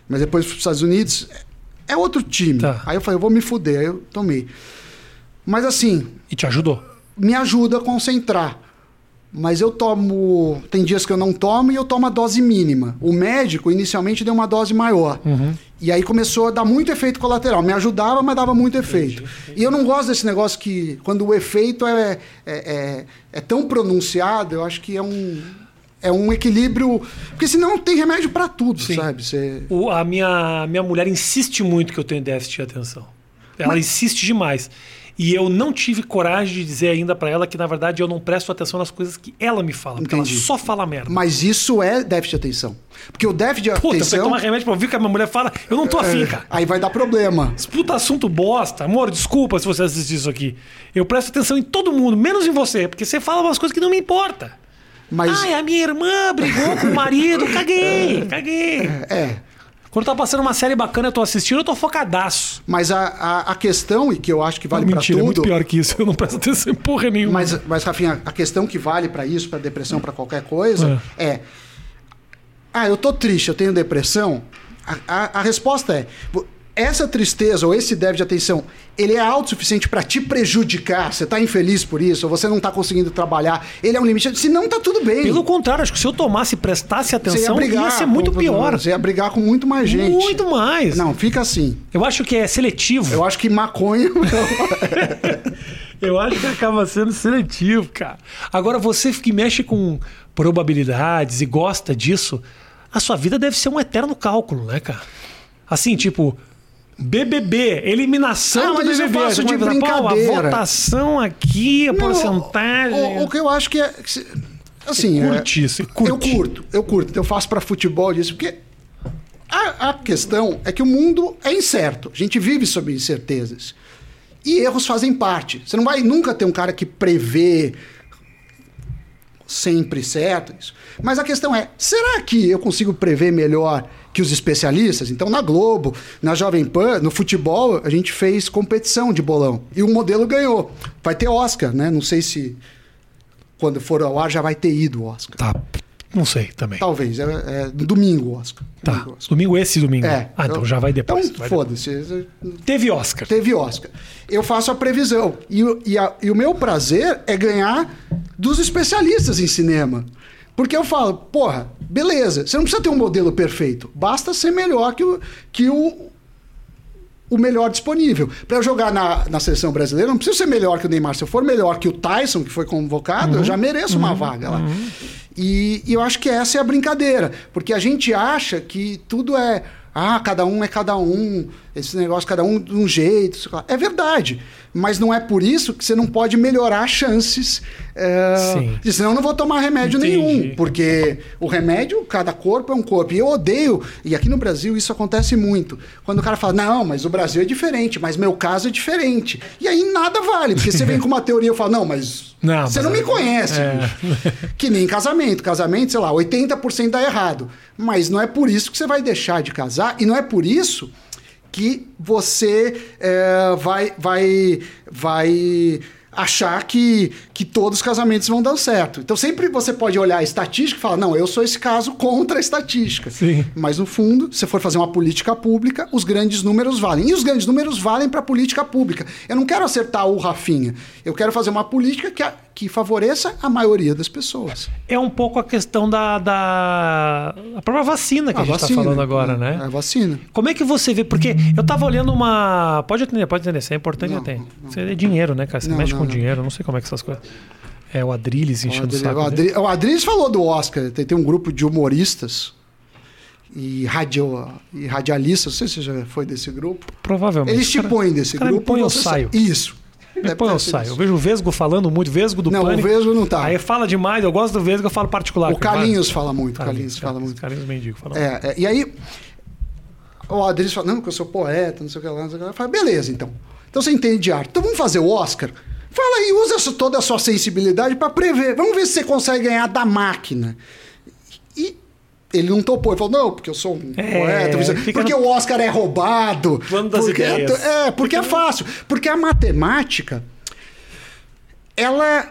Mas depois fui pros Estados Unidos. É outro time. Tá. Aí eu falei, eu vou me fuder. Aí eu tomei. Mas assim, E te ajudou? me ajuda a concentrar. Mas eu tomo. Tem dias que eu não tomo e eu tomo a dose mínima. O médico inicialmente deu uma dose maior. Uhum. E aí começou a dar muito efeito colateral. Me ajudava, mas dava muito efeito. E eu não gosto desse negócio que, quando o efeito é, é, é, é tão pronunciado, eu acho que é um. É um equilíbrio. Porque senão tem remédio para tudo, Sim. sabe? Você... O- a minha, minha mulher insiste muito que eu tenho déficit de atenção. Ela insiste demais. E eu não tive coragem de dizer ainda pra ela que, na verdade, eu não presto atenção nas coisas que ela me fala. Porque Entendi. ela só fala merda. Mas isso é déficit de atenção. Porque o déficit de Puta, você atenção. toma remédio pra ouvir o que a minha mulher fala. Eu não tô afim, cara. Aí vai dar problema. Esse puta assunto bosta. Amor, desculpa se você assistir isso aqui. Eu presto atenção em todo mundo, menos em você, porque você fala umas coisas que não me importa. Mas. Ai, a minha irmã brigou com o marido. Caguei, [laughs] caguei. É. Quando tá passando uma série bacana, eu tô assistindo, eu tô focadaço. Mas a, a, a questão, e que eu acho que vale para Mentira, é muito tudo. pior que isso. [laughs] Eu não presto atenção em porra nenhuma. Mas, mas, Rafinha, a questão que vale para isso, para depressão, para qualquer coisa, é. Ah, eu tô triste, eu tenho depressão. A, a- a resposta é: essa tristeza ou esse déficit de atenção, ele é autossuficiente para te prejudicar? Você tá infeliz por isso? Ou você não tá conseguindo trabalhar? Ele é um limite? Se não, tá tudo bem. Pelo contrário, acho que se eu tomasse e prestasse atenção, ia, ser muito com- pior. Você ia brigar com muito mais gente. Muito mais. Não, fica assim. Eu acho que é seletivo. Eu acho que maconha. [laughs] Eu acho que acaba sendo seletivo, cara. Agora, você que mexe com probabilidades e gosta disso, a sua vida deve ser um eterno cálculo, né, cara? Assim, tipo, BBB, eliminação Ah, do isso eu BBB. faço de falar, Pô, a brincadeira. votação aqui, a Não, porcentagem. O, o que eu acho que é. Assim, Você é- curte isso, você curte. Eu curto, eu curto. Eu faço para futebol disso, porque a, a questão é que o mundo é incerto. A gente vive sob incertezas. E erros fazem parte. Você não vai nunca ter um cara que prevê sempre certo isso. Mas a questão é, será que eu consigo prever melhor que os especialistas? Então, na Globo, na Jovem Pan, no futebol, a gente fez competição de bolão. E o modelo ganhou. Vai ter Oscar, né? Não sei se quando for ao ar já vai ter ido o Oscar. Tá Não sei também. Talvez. É, é domingo, Oscar. Tá. Domingo, Oscar. Domingo esse domingo. É. Ah, então já vai depois. Então, foda-se. depois. Teve Oscar. Teve Oscar. Eu faço a previsão. E, e a- e o meu prazer é ganhar dos especialistas em cinema. Porque eu falo, porra, beleza, você não precisa ter um modelo perfeito. Basta ser melhor que o, que o, o melhor disponível. Para eu jogar na, na seleção brasileira, não preciso ser melhor que o Neymar. Se eu for melhor que o Tyson, que foi convocado, eu já mereço uma vaga lá. E, e eu acho que essa é a brincadeira. Porque a gente acha que tudo é. Ah, cada um é cada um, esse negócio, cada um de um jeito. sei lá. É verdade. Mas não é por isso que você não pode melhorar chances. É, Sim. de- senão eu não vou tomar remédio Entendi. nenhum. Porque o remédio, cada corpo é um corpo. E eu odeio, e aqui no Brasil isso acontece muito. Quando o cara fala, não, mas o Brasil é diferente, mas meu caso é diferente. E aí nada vale, porque você vem com uma teoria e eu falo, não, mas [laughs] Não, você mas não me é- conhece. é. bicho." Que nem casamento. Casamento, sei lá, 80% dá errado. Mas não é por isso que você vai deixar de casar, e não é por isso que você é, vai, vai, vai achar que, que todos os casamentos vão dar certo. Então sempre você pode olhar a estatística e falar, não, eu sou esse caso contra a estatística. Sim. Mas no fundo, se for fazer uma política pública, os grandes números valem. E os grandes números valem para a política pública. Eu não quero acertar o Rafinha. Eu quero fazer uma política que, a- que favoreça a maioria das pessoas. É um pouco a questão da, da a própria vacina que a, gente está falando agora, né? A vacina. Como é que você vê? Porque eu tava olhando uma. Pode atender, pode atender, isso é importante não. Isso é dinheiro, né, cara? Você Não, mexe não, com não. dinheiro, não sei como é que essas coisas. É o Adrilles O enchendo o Adri- saco. o, dele. Adri- o Adriles falou do Oscar. Tem, tem um grupo de humoristas e, radio, e radialistas. Não sei se você já foi desse grupo. Provavelmente. Eles te põem desse cara grupo. põe, eu saio. sa- Isso. Deve ter eu saio. isso. Eu vejo o Vesgo falando muito, Vesgo do Não, Pânico. o Vesgo não tá. Aí fala demais, eu gosto do Vesgo, eu falo particular. O Carlinhos fala muito. O Carlinhos fala muito. Carlinhos Mendigo fala É, é, e aí, o Adriles fala, não, que eu sou poeta, não sei o que lá, não sei o que lá. Eu falo, beleza, então. Então você entende de arte. Então vamos fazer o Oscar? Fala aí, usa toda a sua sensibilidade para prever. Vamos ver se você consegue ganhar da máquina. Ele não topou. Ele falou, não, porque eu sou um É, poeta. fica Porque no- o Oscar é roubado. Plano das porque é, ideias. é, porque é fácil. Porque a matemática, ela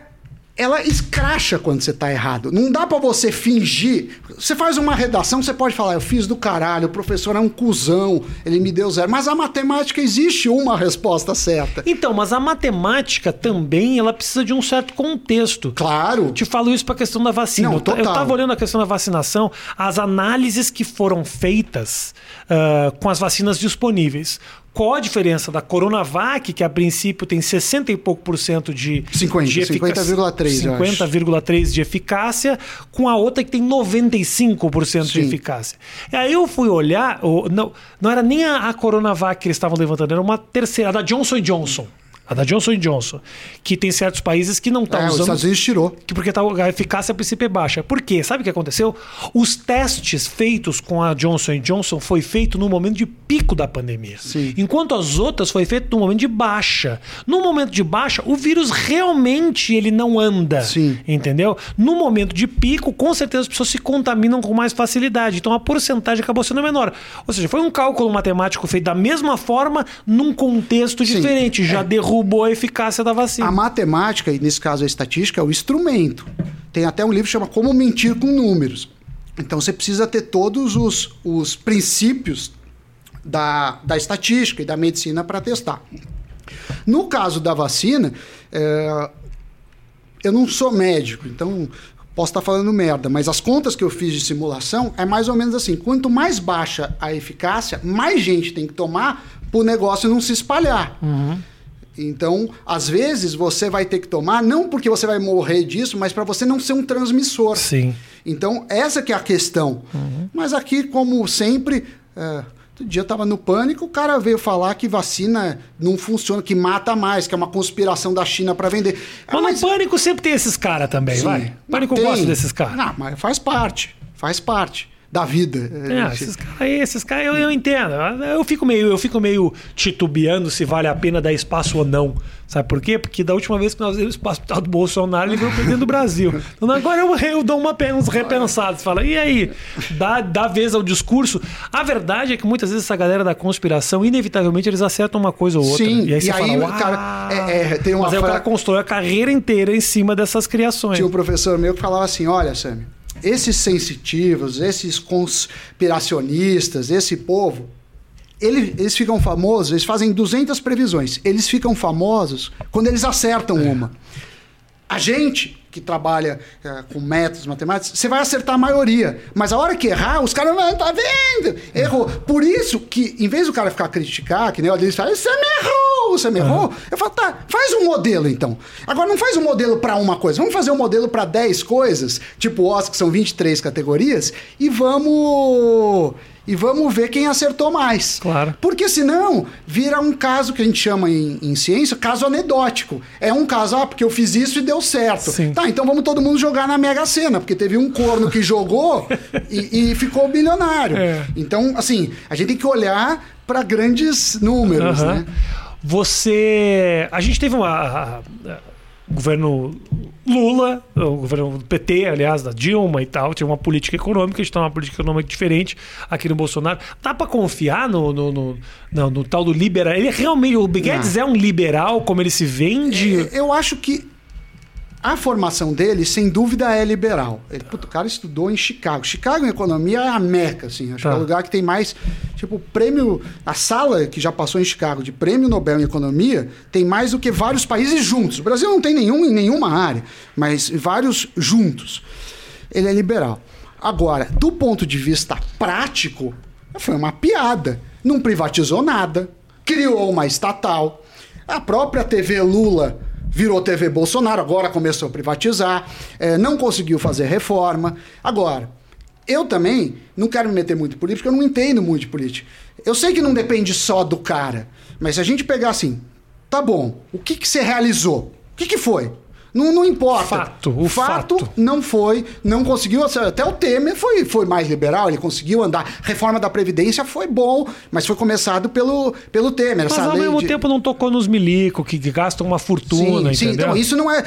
ela escracha quando você tá errado. Não dá pra você fingir. Você faz uma redação, você pode falar, eu fiz do caralho, o professor é um cuzão, ele me deu zero. Mas a matemática existe uma resposta certa. Então, mas a matemática também ela precisa de um certo contexto. Claro. Te falo isso para a questão da vacina. Não, eu, ta- eu total. tava olhando a questão da vacinação, as análises que foram feitas ah, com as vacinas disponíveis. Qual a diferença da Coronavac, que a princípio tem 60 e pouco por cento de, 50, de eficácia, 50,3, eu acho. 50,3 de eficácia, com a outra que tem 95% de Sim. eficácia. E aí eu fui olhar, não, não era nem a, a Coronavac que eles estavam levantando, era uma terceira, a da Johnson Johnson. A da Johnson Johnson, que tem certos países que não estão É, os usando Estados Unidos tirou. que porque tá, a eficácia a princípio é baixa. Por quê? Sabe o que aconteceu? Os testes feitos com a Johnson Johnson foi feito no momento de pico da pandemia. Sim. Enquanto as outras foi feito no momento de baixa. No momento de baixa, o vírus realmente ele não anda. Sim. Entendeu? No momento de pico, com certeza as pessoas se contaminam com mais facilidade. Então a porcentagem acabou sendo menor. Ou seja, foi um cálculo matemático feito da mesma forma num contexto Sim. diferente. Já derrubou a eficácia da vacina. A matemática, e nesse caso a estatística, é o instrumento. Tem até um livro que chama Como Mentir com Números. Então você precisa ter todos os, os princípios da, da estatística e da medicina para testar. No caso da vacina, é, eu não sou médico, então posso estar falando merda, mas as contas que eu fiz de simulação é mais ou menos assim: quanto mais baixa a eficácia, mais gente tem que tomar para o negócio não se espalhar. Então, às vezes, você vai ter que tomar, não porque você vai morrer disso, mas para você não ser um transmissor. Sim. Então, essa que é a questão. Mas aqui, como sempre, é, outro dia eu estava no pânico, o cara veio falar que vacina não funciona, que mata mais, que é uma conspiração da China para vender. Ah, Mas, no pânico sempre tem esses caras também, Sim, vai. Pânico tem. gosta desses caras. Não, mas faz parte. Faz parte da vida. É, esses caras aí, esses caras, eu, eu entendo. Eu fico, meio, eu fico meio titubeando se vale a pena dar espaço ou não. Sabe por quê? Porque da última vez que nós demos espaço pro tal do Bolsonaro, ele virou presidente do Brasil. Então agora eu, eu dou uma, uns repensados. Fala, e aí? Dá, dá vez ao discurso. A verdade é que muitas vezes essa galera da conspiração, inevitavelmente, eles acertam uma coisa ou outra. Sim, e aí e você aí, fala, cara, é- é, tem uma Mas aí o fra- cara constrói a carreira inteira em cima dessas criações. Tinha um professor meu que falava assim: olha, Sammy, esses sensitivos, esses conspiracionistas, esse povo, ele, eles ficam famosos, eles fazem 200 previsões. Eles ficam famosos quando eles acertam é. uma. A gente que trabalha é, com métodos matemáticos, você vai acertar a maioria. Mas a hora que errar, os caras não tá vendo. Errou. Por isso que, em vez do cara ficar criticar, que nem o Adelis fala, você me errou, você me errou. Uhum. Eu falo, tá, faz um modelo então. Agora não faz um modelo para uma coisa, vamos fazer um modelo para 10 coisas, tipo o Oscar, que são 23 categorias, e vamos e vamos ver quem acertou mais. Claro. Porque senão vira um caso que a gente chama em, em, ciência caso anedótico. É um caso, ah, porque eu fiz isso e deu certo. Sim. Tá, então vamos todo mundo jogar na Mega Sena, porque teve um corno que jogou e, e, ficou bilionário. É. Então, assim, a gente tem que olhar para grandes números, uhum. né? Você. A gente teve uma governo Lula, o governo do PT, aliás, da Dilma e tal, tinha uma política econômica, a gente tem uma política econômica diferente aqui no Bolsonaro. Dá para confiar no, no, no, no, no tal do liberal? Ele é realmente, o Guedes é um liberal, como ele se vende? É, eu acho que a formação dele, sem dúvida, é liberal. Ele, puto, o cara estudou em Chicago. Chicago em economia é a meca, assim. Acho tá. que é o tá. lugar que tem mais. Tipo, prêmio. A sala que já passou em Chicago de prêmio Nobel em economia tem mais do que vários países juntos. O Brasil não tem nenhum em nenhuma área, mas vários juntos. Ele é liberal. Agora, do ponto de vista prático, foi uma piada. Não privatizou nada, criou uma estatal. A própria TV Lula virou TV Bolsonaro, agora começou a privatizar, é, não conseguiu fazer reforma. Agora, eu também não quero me meter muito em política, eu não entendo muito de política. Eu sei que não depende só do cara, mas se a gente pegar assim, tá bom, o que, que você realizou? O que, que foi? Não, não importa. Fato, o fato, fato. não foi, não conseguiu. Até o Temer foi, foi mais liberal, ele conseguiu andar. Reforma da Previdência foi bom, mas foi começado pelo, pelo Temer. Mas ao mesmo de... tempo não tocou nos milicos, que gastam uma fortuna, sim, sim, então isso não é.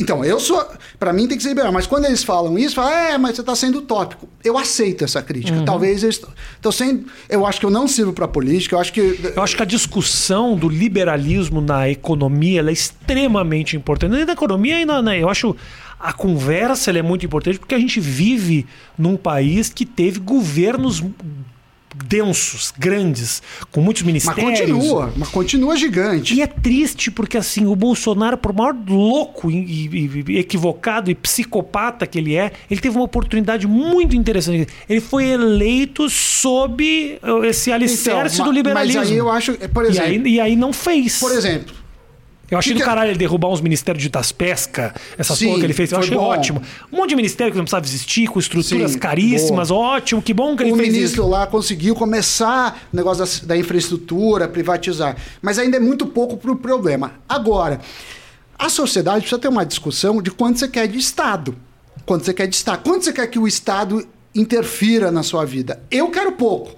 Então, eu sou. Para mim tem que ser liberal, mas quando eles falam isso, falam, é, mas você está sendo utópico. Eu aceito essa crítica. Uhum. Talvez eles sendo. Eu acho que eu não sirvo para política, eu acho que. Eu acho que a discussão do liberalismo na economia é extremamente importante. Na economia economia ainda, né? Eu acho a conversa é muito importante porque a gente vive num país que teve governos densos, grandes, com muitos ministérios. Mas continua, mas continua gigante. E é triste porque assim, o Bolsonaro, por maior louco e, e, e, equivocado e psicopata que ele é, ele teve uma oportunidade muito interessante. Ele foi eleito sob esse alicerce então, do liberalismo. Mas aí eu acho, por exemplo, e aí, e aí não fez. Por exemplo, eu achei que do caralho ele derrubar uns ministérios de das pesca, essa Sim, porra que ele fez. Eu achei bom. ótimo. Um monte de ministério que não precisava existir, com estruturas Sim, caríssimas, boa. ótimo, que bom que ele o fez. O ministro lá conseguiu começar o negócio da, da infraestrutura, privatizar. Mas ainda é muito pouco para o problema. Agora, a sociedade precisa ter uma discussão de quanto você quer de Estado. Quanto você quer de Estado. Quanto você quer que o Estado interfira na sua vida. Eu quero pouco,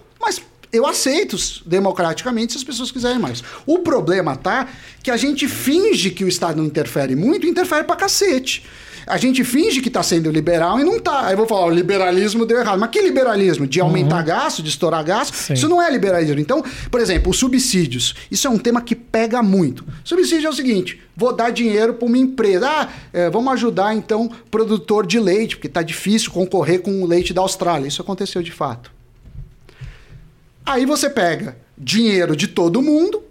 eu aceito democraticamente se as pessoas quiserem mais. O problema tá que a gente finge que o Estado não interfere muito, interfere pra cacete. A gente finge que está sendo liberal e não está. Aí eu vou falar, o liberalismo deu errado. Mas que liberalismo? De aumentar uhum. gasto, de estourar gasto? Sim. Isso não é liberalismo. Então, por exemplo, os subsídios. Isso é um tema que pega muito. Subsídio é o seguinte: vou dar dinheiro para uma empresa. Ah, é, vamos ajudar então produtor de leite, porque está difícil concorrer com o leite da Austrália. Isso aconteceu de fato. Aí você pega dinheiro de todo mundo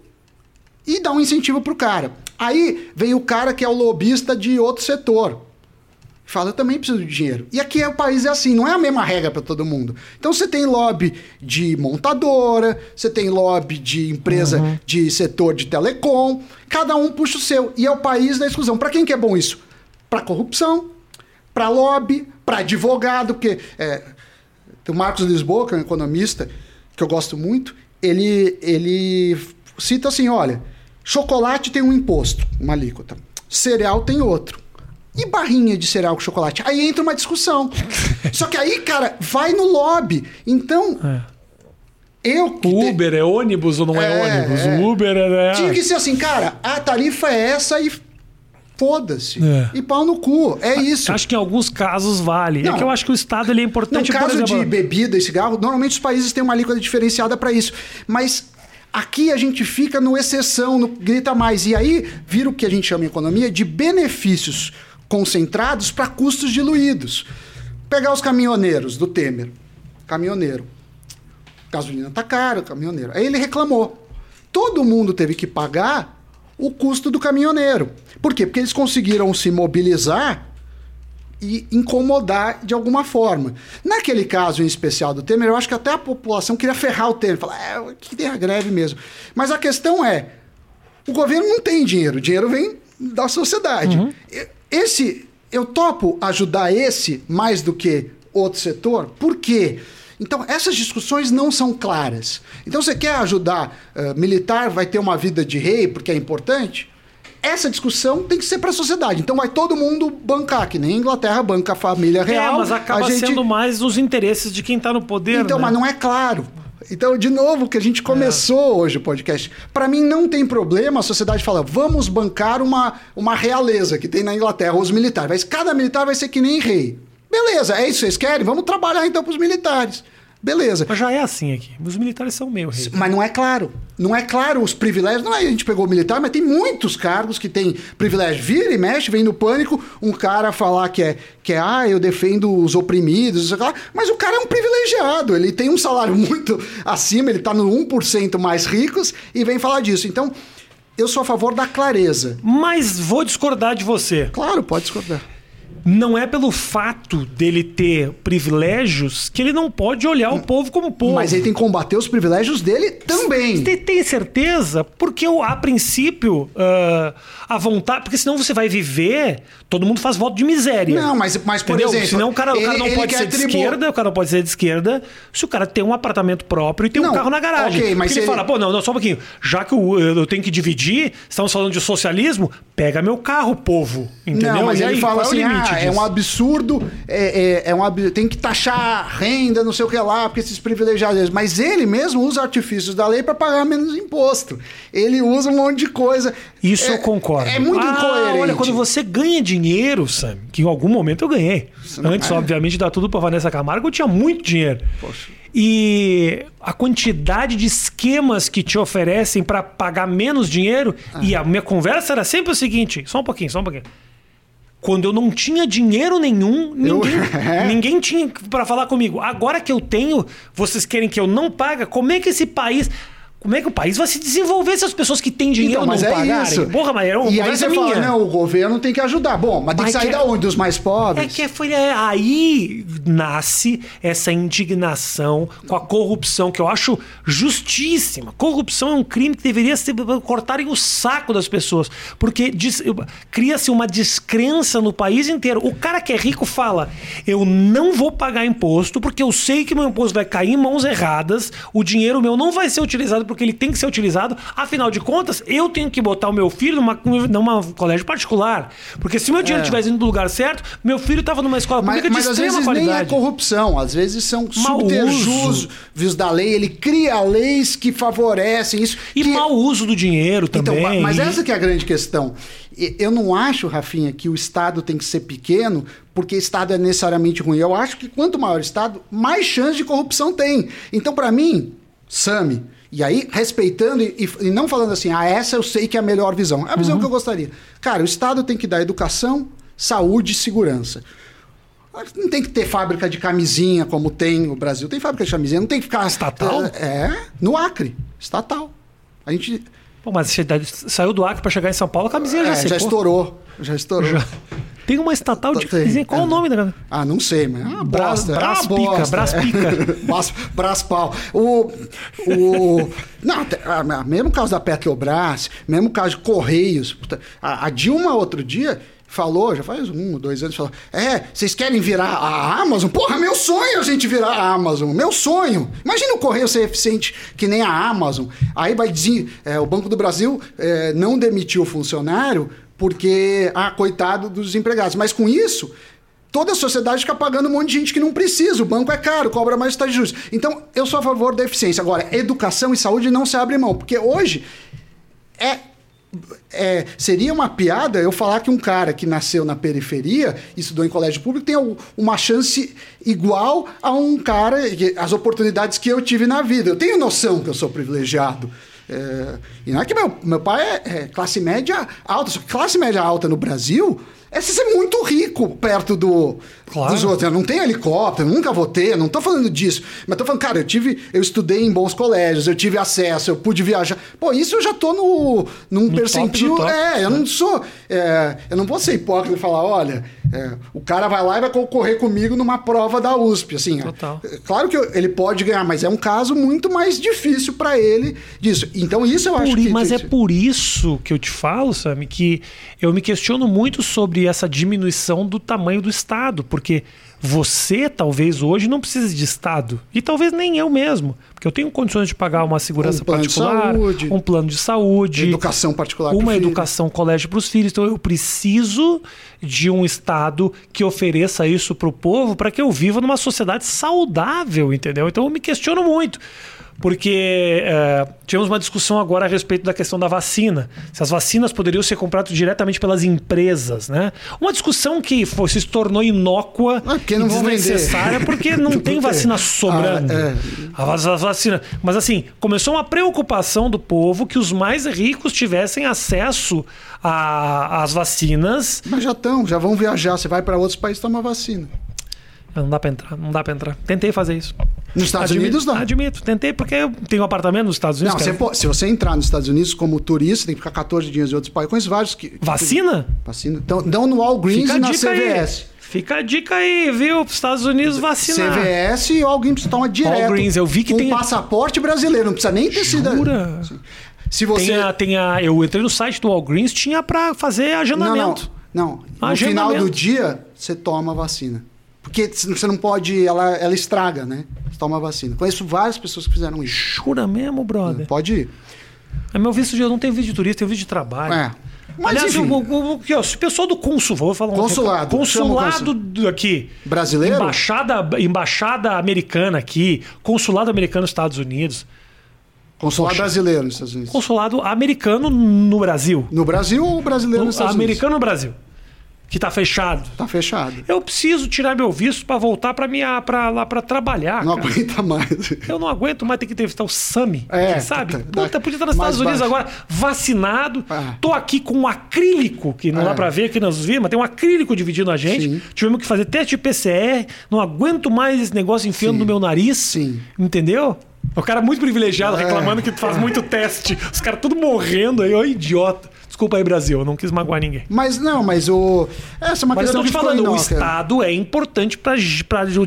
e dá um incentivo pro cara. Aí vem o cara que é o lobista de outro setor. Fala, eu também preciso de dinheiro. E aqui é, o país é assim, não é a mesma regra para todo mundo. Então você tem lobby de montadora, você tem lobby de empresa uhum. de setor de telecom, cada um puxa o seu. E é o país da exclusão. Para quem que é bom isso? Para corrupção, para lobby, para advogado, porque é, o Marcos Lisboa, que é um economista, que eu gosto muito, ele, ele cita assim: olha, chocolate tem um imposto, uma alíquota, cereal tem outro. E barrinha de cereal com chocolate? Aí entra uma discussão. [laughs] Só que aí, cara, vai no lobby. Então. É. Eu o Uber é ônibus ou não é, é ônibus? É. O Uber é. Né? Tinha que ser assim, cara, a tarifa é essa e Foda-se. É. E pau no cu. É isso. Acho que em alguns casos vale. É não. É que eu acho que o Estado ele é importante. No caso exemplo... de bebida e cigarro, normalmente os países têm uma alíquota diferenciada para isso. Mas aqui a gente fica no exceção, no grita mais. E aí vira o que a gente chama em economia de benefícios concentrados para custos diluídos. Pegar os caminhoneiros do Temer. Caminhoneiro. Gasolina tá caro, caminhoneiro. Aí ele reclamou. Todo mundo teve que pagar o custo do caminhoneiro. Por quê? Porque eles conseguiram se mobilizar e incomodar de alguma forma. Naquele caso em especial do Temer, eu acho que até a população queria ferrar o Temer, falar, é, que tem a greve mesmo. Mas a questão é, o governo não tem dinheiro, o dinheiro vem da sociedade. Uhum. Esse, eu topo ajudar esse mais do que outro setor, por quê? Então, essas discussões não são claras. Então, você quer ajudar uh, militar, vai ter uma vida de rei porque é importante? essa discussão tem que ser para a sociedade. Então vai todo mundo bancar, que nem a Inglaterra banca a família é, real. É, mas acaba gente... sendo mais os interesses de quem está no poder. Então, né? mas não é claro. Então, de novo, que a gente começou é. hoje o podcast. Para mim, não tem problema a sociedade falar, vamos bancar uma, uma realeza que tem na Inglaterra, os militares. Mas cada militar vai ser que nem rei. Beleza, é isso que vocês querem? Vamos trabalhar então para os militares. Beleza. Mas já é assim aqui. Os militares são meio rei. Mas não é claro. Não é claro os privilégios. Não é a gente pegou o militar, mas tem muitos cargos que tem privilégio. Vira e mexe, vem no pânico, um cara falar que é, que é ah, eu defendo os oprimidos, mas o cara é um privilegiado. Ele tem um salário [laughs] muito acima, ele está no 1% mais ricos e vem falar disso. Então, eu sou a favor da clareza. Mas vou discordar de você. Claro, pode discordar não é pelo fato dele ter privilégios que ele não pode olhar o povo como povo. Mas ele tem que combater os privilégios dele também. Você tem certeza? Porque eu, a princípio, uh, a vontade. Porque senão você vai viver, todo mundo faz voto de miséria. Não, mas, mas por Entendeu? exemplo. Senão o cara, o cara não pode ser de tribu... esquerda, o cara não pode ser de esquerda se o cara tem um apartamento próprio e tem não, um carro na garagem. Okay, mas ele, ele fala, pô, não, não, só um pouquinho. Já que eu, eu tenho que dividir, estamos falando de socialismo, pega meu carro, povo. Entendeu? Não, mas e ele aí, fala é assim, ah, é um absurdo, é, é, é um, tem que taxar renda, não sei o que lá, porque esses privilegiados. Mas ele mesmo usa artifícios da lei para pagar menos imposto. Ele usa um monte de coisa. Isso é, eu concordo. É muito ah, incoerente. Olha, quando você ganha dinheiro, Sam, que em algum momento eu ganhei. Antes, é. obviamente, de dar tudo para Vanessa Camargo, eu tinha muito dinheiro. Poxa. E a quantidade de esquemas que te oferecem para pagar menos dinheiro. Ah. E a minha conversa era sempre o seguinte: só um pouquinho, só um pouquinho quando eu não tinha dinheiro nenhum, ninguém, eu... [laughs] É. ninguém tinha para falar comigo. Agora que eu tenho, vocês querem que eu não pague? Como é que esse país. Como é que o país vai se desenvolver se as pessoas que têm dinheiro então, mas não é pagarem? Isso. Porra, mas é uma e aí você minha. fala, não, o governo tem que ajudar. Bom, mas, mas tem que sair que... da onde? Dos mais pobres? É que foi é, aí nasce essa indignação com a corrupção, que eu acho justíssima. Corrupção é um crime que deveria ser cortarem o saco das pessoas, porque cria-se uma descrença no país inteiro. O cara que é rico fala: eu não vou pagar imposto porque eu sei que meu imposto vai cair em mãos erradas, o dinheiro meu não vai ser utilizado porque ele tem que ser utilizado. Afinal de contas, eu tenho que botar o meu filho numa, numa colégio particular. Porque se meu dinheiro estivesse é. indo no lugar certo, meu filho estava numa escola pública mas, de mas extrema qualidade. Mas às vezes nem é corrupção, às vezes são subterfúgios da lei. Ele cria leis que favorecem isso. E que... mau uso do dinheiro então, também. Então, mas essa que é a grande questão. Eu não acho, Rafinha, que o Estado tem que ser pequeno porque Estado é necessariamente ruim. Eu acho que quanto maior o Estado, mais chance de corrupção tem. Então, para mim, Sami, e aí, respeitando e, e, não falando assim, ah, essa eu sei que é a melhor visão. É a visão uhum. que eu gostaria. Cara, o Estado tem que dar educação, saúde e segurança. Não tem que ter fábrica de camisinha como tem o Brasil. Tem fábrica de camisinha, não tem que ficar. Estatal? É, no Acre. Estatal. A gente. Pô, mas você saiu do Acre para chegar em São Paulo, a camisinha é, já. Já estourou. Já estourou. Já. Tem uma estatal de. Qual é, o nome da Ah, não sei, mas é uma bosta. Brás, é uma pica, Brás pica. [laughs] Brás pau. O, o, não, mesmo caso da Petrobras, mesmo caso de Correios. A, a Dilma, outro dia, falou, já faz um, dois anos, falou: É, vocês querem virar a Amazon? Porra, meu sonho a gente virar a Amazon, meu sonho. Imagina o correio ser eficiente que nem a Amazon. Aí vai dizer: é, o Banco do Brasil é, não demitiu o funcionário porque, ah, coitado dos empregados. Mas com isso, toda a sociedade fica pagando um monte de gente que não precisa. O banco é caro, cobra mais taxa de juros. Então, eu sou a favor da eficiência. Agora, educação e saúde não se abre mão, porque hoje é é, seria uma piada eu falar que um cara que nasceu na periferia, estudou em colégio público, tem uma chance igual a um cara, as oportunidades que eu tive na vida. Eu tenho noção que eu sou privilegiado. É, e não é que meu, meu pai é, é classe média alta, só que classe média alta no Brasil é você ser muito rico. perto do, Claro. dos outros. Eu não tenho helicóptero, nunca vou ter, não tô falando disso. Mas tô falando, cara, eu tive. Eu estudei em bons colégios, eu tive acesso, eu pude viajar. Pô, isso eu já tô no, num top percentil. do top. É, eu não sou. é, eu não vou ser hipócrita e falar, olha, é, o cara vai lá e vai concorrer comigo numa prova da USP. Assim, Total. é, claro que ele pode ganhar, mas é um caso muito mais difícil para ele disso. Então, isso eu acho Por i- que. mas é por isso que eu te falo, Sami, que eu me questiono muito sobre essa diminuição do tamanho do Estado, porque você talvez hoje não precise de Estado, e talvez nem eu mesmo, porque eu tenho condições de pagar uma segurança Um particular, saúde. um plano de saúde, Educação particular uma filho. educação colégio para os filhos. Então eu preciso de um Estado que ofereça isso para o povo para que eu viva numa sociedade saudável, entendeu? Então eu me questiono muito. Porque é, tivemos uma discussão agora a respeito da questão da vacina. Se as vacinas poderiam ser compradas diretamente pelas empresas, né? Uma discussão que foi, se tornou inócua Ah, e desnecessária porque não [laughs] tem vacina sobrando. Ah, é. A va- a vacina. Mas assim, começou uma preocupação do povo que os mais ricos tivessem acesso às vacinas. Mas já estão, já vão viajar. Você vai para outros países tomar vacina. Não dá pra entrar, não dá pra entrar. Tentei fazer isso. Nos Estados Admito- Unidos, não. Admito, tentei porque eu tenho um apartamento nos Estados Unidos. Não, você pode- se você entrar nos Estados Unidos como turista, tem que ficar 14 dias em outros países. Eu conheço vários que. Vacina? Vacina. Então, dão no Walgreens e na CVS. aí. Fica a dica aí, viu? Pros Estados Unidos vacinar. CVS e o Walgreens toma direto. Walgreens, eu vi que com tem- passaporte brasileiro, não precisa nem ter sido. Jura? Se você. Tem a, tem a, eu entrei no site do Walgreens, tinha pra fazer Não, não. agendamento. Não. No Agendamento. final do dia, você toma a vacina. Porque você não pode. Ela, ela estraga, né? Você toma a vacina. Conheço várias pessoas que fizeram isso. Jura mesmo, brother? Pode ir. É meu visto de eu não tenho visto de turista, tenho visto de trabalho. É. Mas, Aliás, enfim, o, o, o, o pessoal do consul, vou falar um Consulado, consulado do- aqui, Brasileiro? embaixada, embaixada americana aqui, consulado americano nos Estados Unidos, Consulado Poxa. brasileiro nos Estados Unidos. consulado americano no Brasil, No Brasil ou brasileiro nos Estados americano no Brasil, que tá fechado. Unidos? Tá fechado. Eu preciso tirar meu visto para voltar para minha para lá para trabalhar. Não cara. aguenta mais. Eu não aguento mais ter que entrevistar o Sami, É, sabe? tá- Puta, tá- podia estar nos Estados Unidos baixo. agora, vacinado. Ah. Tô aqui com um acrílico, que não É. dá pra ver aqui nas vias, mas tem um acrílico dividindo a gente. Sim. Tivemos que fazer teste de PCR, não aguento mais esse negócio enfiando Sim. no meu nariz. Sim. Entendeu? O cara muito privilegiado, É. reclamando que tu faz muito teste. Os caras tudo morrendo aí, ó, idiota. Desculpa aí, Brasil, eu não quis magoar ninguém. Mas não, mas o. Essa é uma Mas eu questão tô te falando, o. Estado é importante para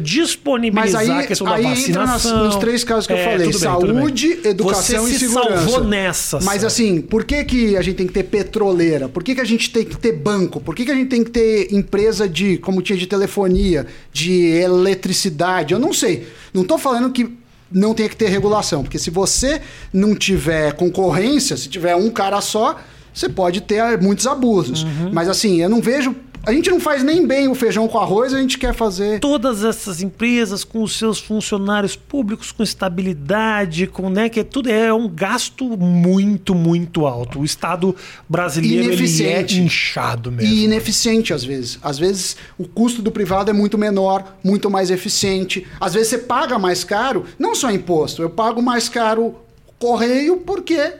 disponibilizar aí, a questão da aí entra nas- vacinação. nos três casos que eu É, falei: bem, tudo bem. saúde, educação Você e se segurança. salvou nessa. Mas Sam. assim, por que, que a gente tem que ter petroleira? Por que, que a gente tem que ter banco? Por que, que a gente tem que ter empresa de, como tinha de telefonia, de eletricidade? Eu não sei. Não tô falando que não tenha que ter regulação, porque se você não tiver concorrência, se tiver um cara só, você pode ter muitos abusos. Uhum. Mas assim, eu não vejo. A gente não faz nem bem o feijão com arroz, a gente quer fazer. todas essas empresas com os seus funcionários públicos com estabilidade, com né, que é tudo é um gasto muito muito alto. O Estado brasileiro ele é Ineficiente. inchado mesmo. E ineficiente às vezes. Às vezes o custo do privado é muito menor, muito mais eficiente. Às vezes você paga mais caro, não só imposto, eu pago mais caro correio porque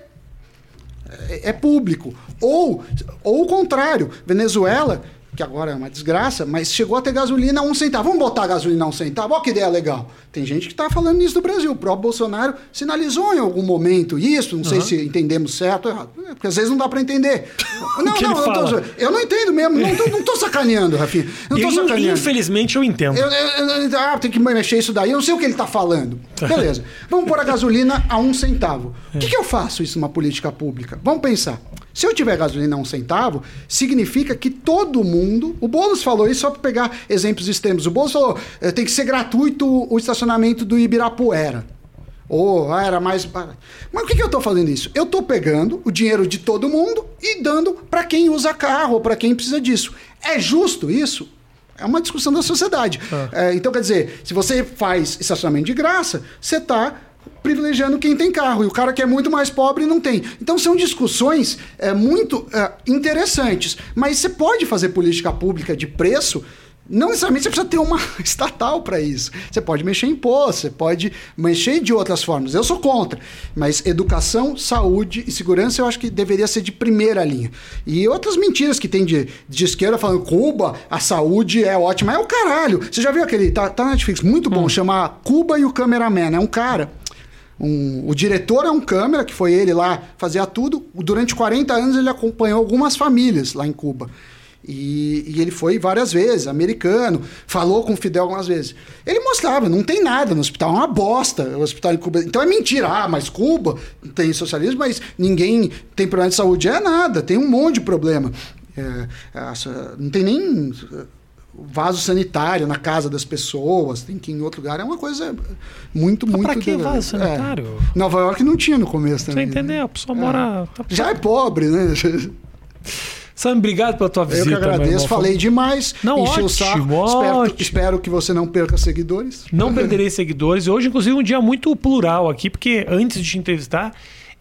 é, é público. Ou, ou o contrário, Venezuela, que agora é uma desgraça, mas chegou a ter gasolina a um centavo. Vamos botar a gasolina a um centavo? Olha que ideia legal. Tem gente que está falando isso do Brasil. O próprio Bolsonaro sinalizou em algum momento isso. Não sei se entendemos certo ou errado. É, Porque às vezes não dá para entender. [laughs] Não, não, eu, tô, eu não entendo mesmo. Não tô, não tô sacaneando, Rafinha. Não tô E, sacaneando. infelizmente eu entendo. Eu, eu- eu- ah, tem que mexer isso daí. Eu não sei o que ele está falando. Beleza. Vamos pôr a gasolina a um centavo. O que, que eu faço isso numa política pública? Vamos pensar. Se eu tiver gasolina a um centavo, significa que todo mundo. O Boulos falou isso só para pegar exemplos extremos. O Boulos falou: eh, tem que ser gratuito o estacionamento do Ibirapuera. Ou ah, era mais barato. Mas por que, que eu estou fazendo isso? Eu estou pegando o dinheiro de todo mundo e dando para quem usa carro ou para quem precisa disso. É justo isso? É uma discussão da sociedade. É, então, quer dizer, se você faz estacionamento de graça, você está privilegiando quem tem carro e o cara que é muito mais pobre não tem. Então são discussões é, muito é, interessantes. Mas você pode fazer política pública de preço Não necessariamente você precisa ter uma [laughs] estatal para isso. Você pode mexer em imposto, você pode mexer de outras formas. Eu sou contra. Mas educação, saúde e segurança eu acho que deveria ser de primeira linha. E outras mentiras que tem de, de esquerda falando Cuba, a saúde é ótima. É o caralho. Você já viu aquele. Tá, tá na Netflix, muito bom, hum. chama Cuba e o Cameraman. É um cara. Um, o diretor é um câmera, que foi ele lá, fazia tudo. Durante 40 anos ele acompanhou algumas famílias lá em Cuba. E, e, ele foi várias vezes, americano, falou com o Fidel algumas vezes. Ele mostrava, não tem nada no hospital, é uma bosta o hospital em Cuba. Então é mentira, ah, mas Cuba tem socialismo, mas ninguém tem problema de saúde. É nada, tem um monte de problema. É, não tem nem vaso sanitário na casa das pessoas, tem que ir em outro lugar. É uma coisa muito, mas muito... Pra que vaso é. sanitário? É. Nova York não tinha no começo também. Você entendeu? A pessoa mora... Tá... Já é pobre, né? [laughs] Sam, obrigado pela tua visita. Eu que agradeço, falei demais, não, enchi ótimo, o saco. Ótimo. Espero, espero, que você não perca seguidores. Não perderei seguidores. Hoje, inclusive, um dia muito plural aqui, porque antes de te entrevistar,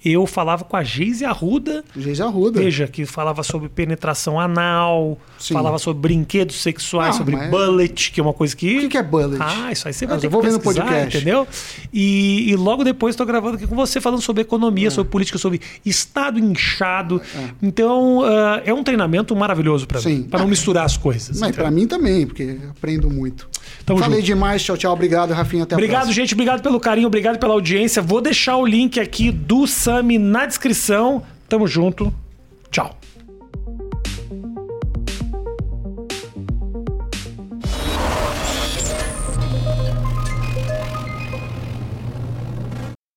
eu falava com a Geise Arruda. Geise Arruda. Veja, que falava sobre penetração anal, Sim. falava sobre brinquedos sexuais, sobre mas... bullet, que é uma coisa que. O que é bullet? Ah, isso aí você vai ah, ter eu vou ver no podcast. entendeu? E, e logo depois estou gravando aqui com você falando sobre economia, é. sobre política, sobre estado inchado. É. Então, uh, é um treinamento maravilhoso para mim, para não misturar as coisas. Mas para mim também, porque aprendo muito. Tamo Falei junto. demais, tchau, tchau. Obrigado, Rafinha. Até Obrigado, gente. Obrigado pelo carinho, obrigado pela audiência. Vou deixar o link aqui do Sami na descrição. Tamo junto. Tchau.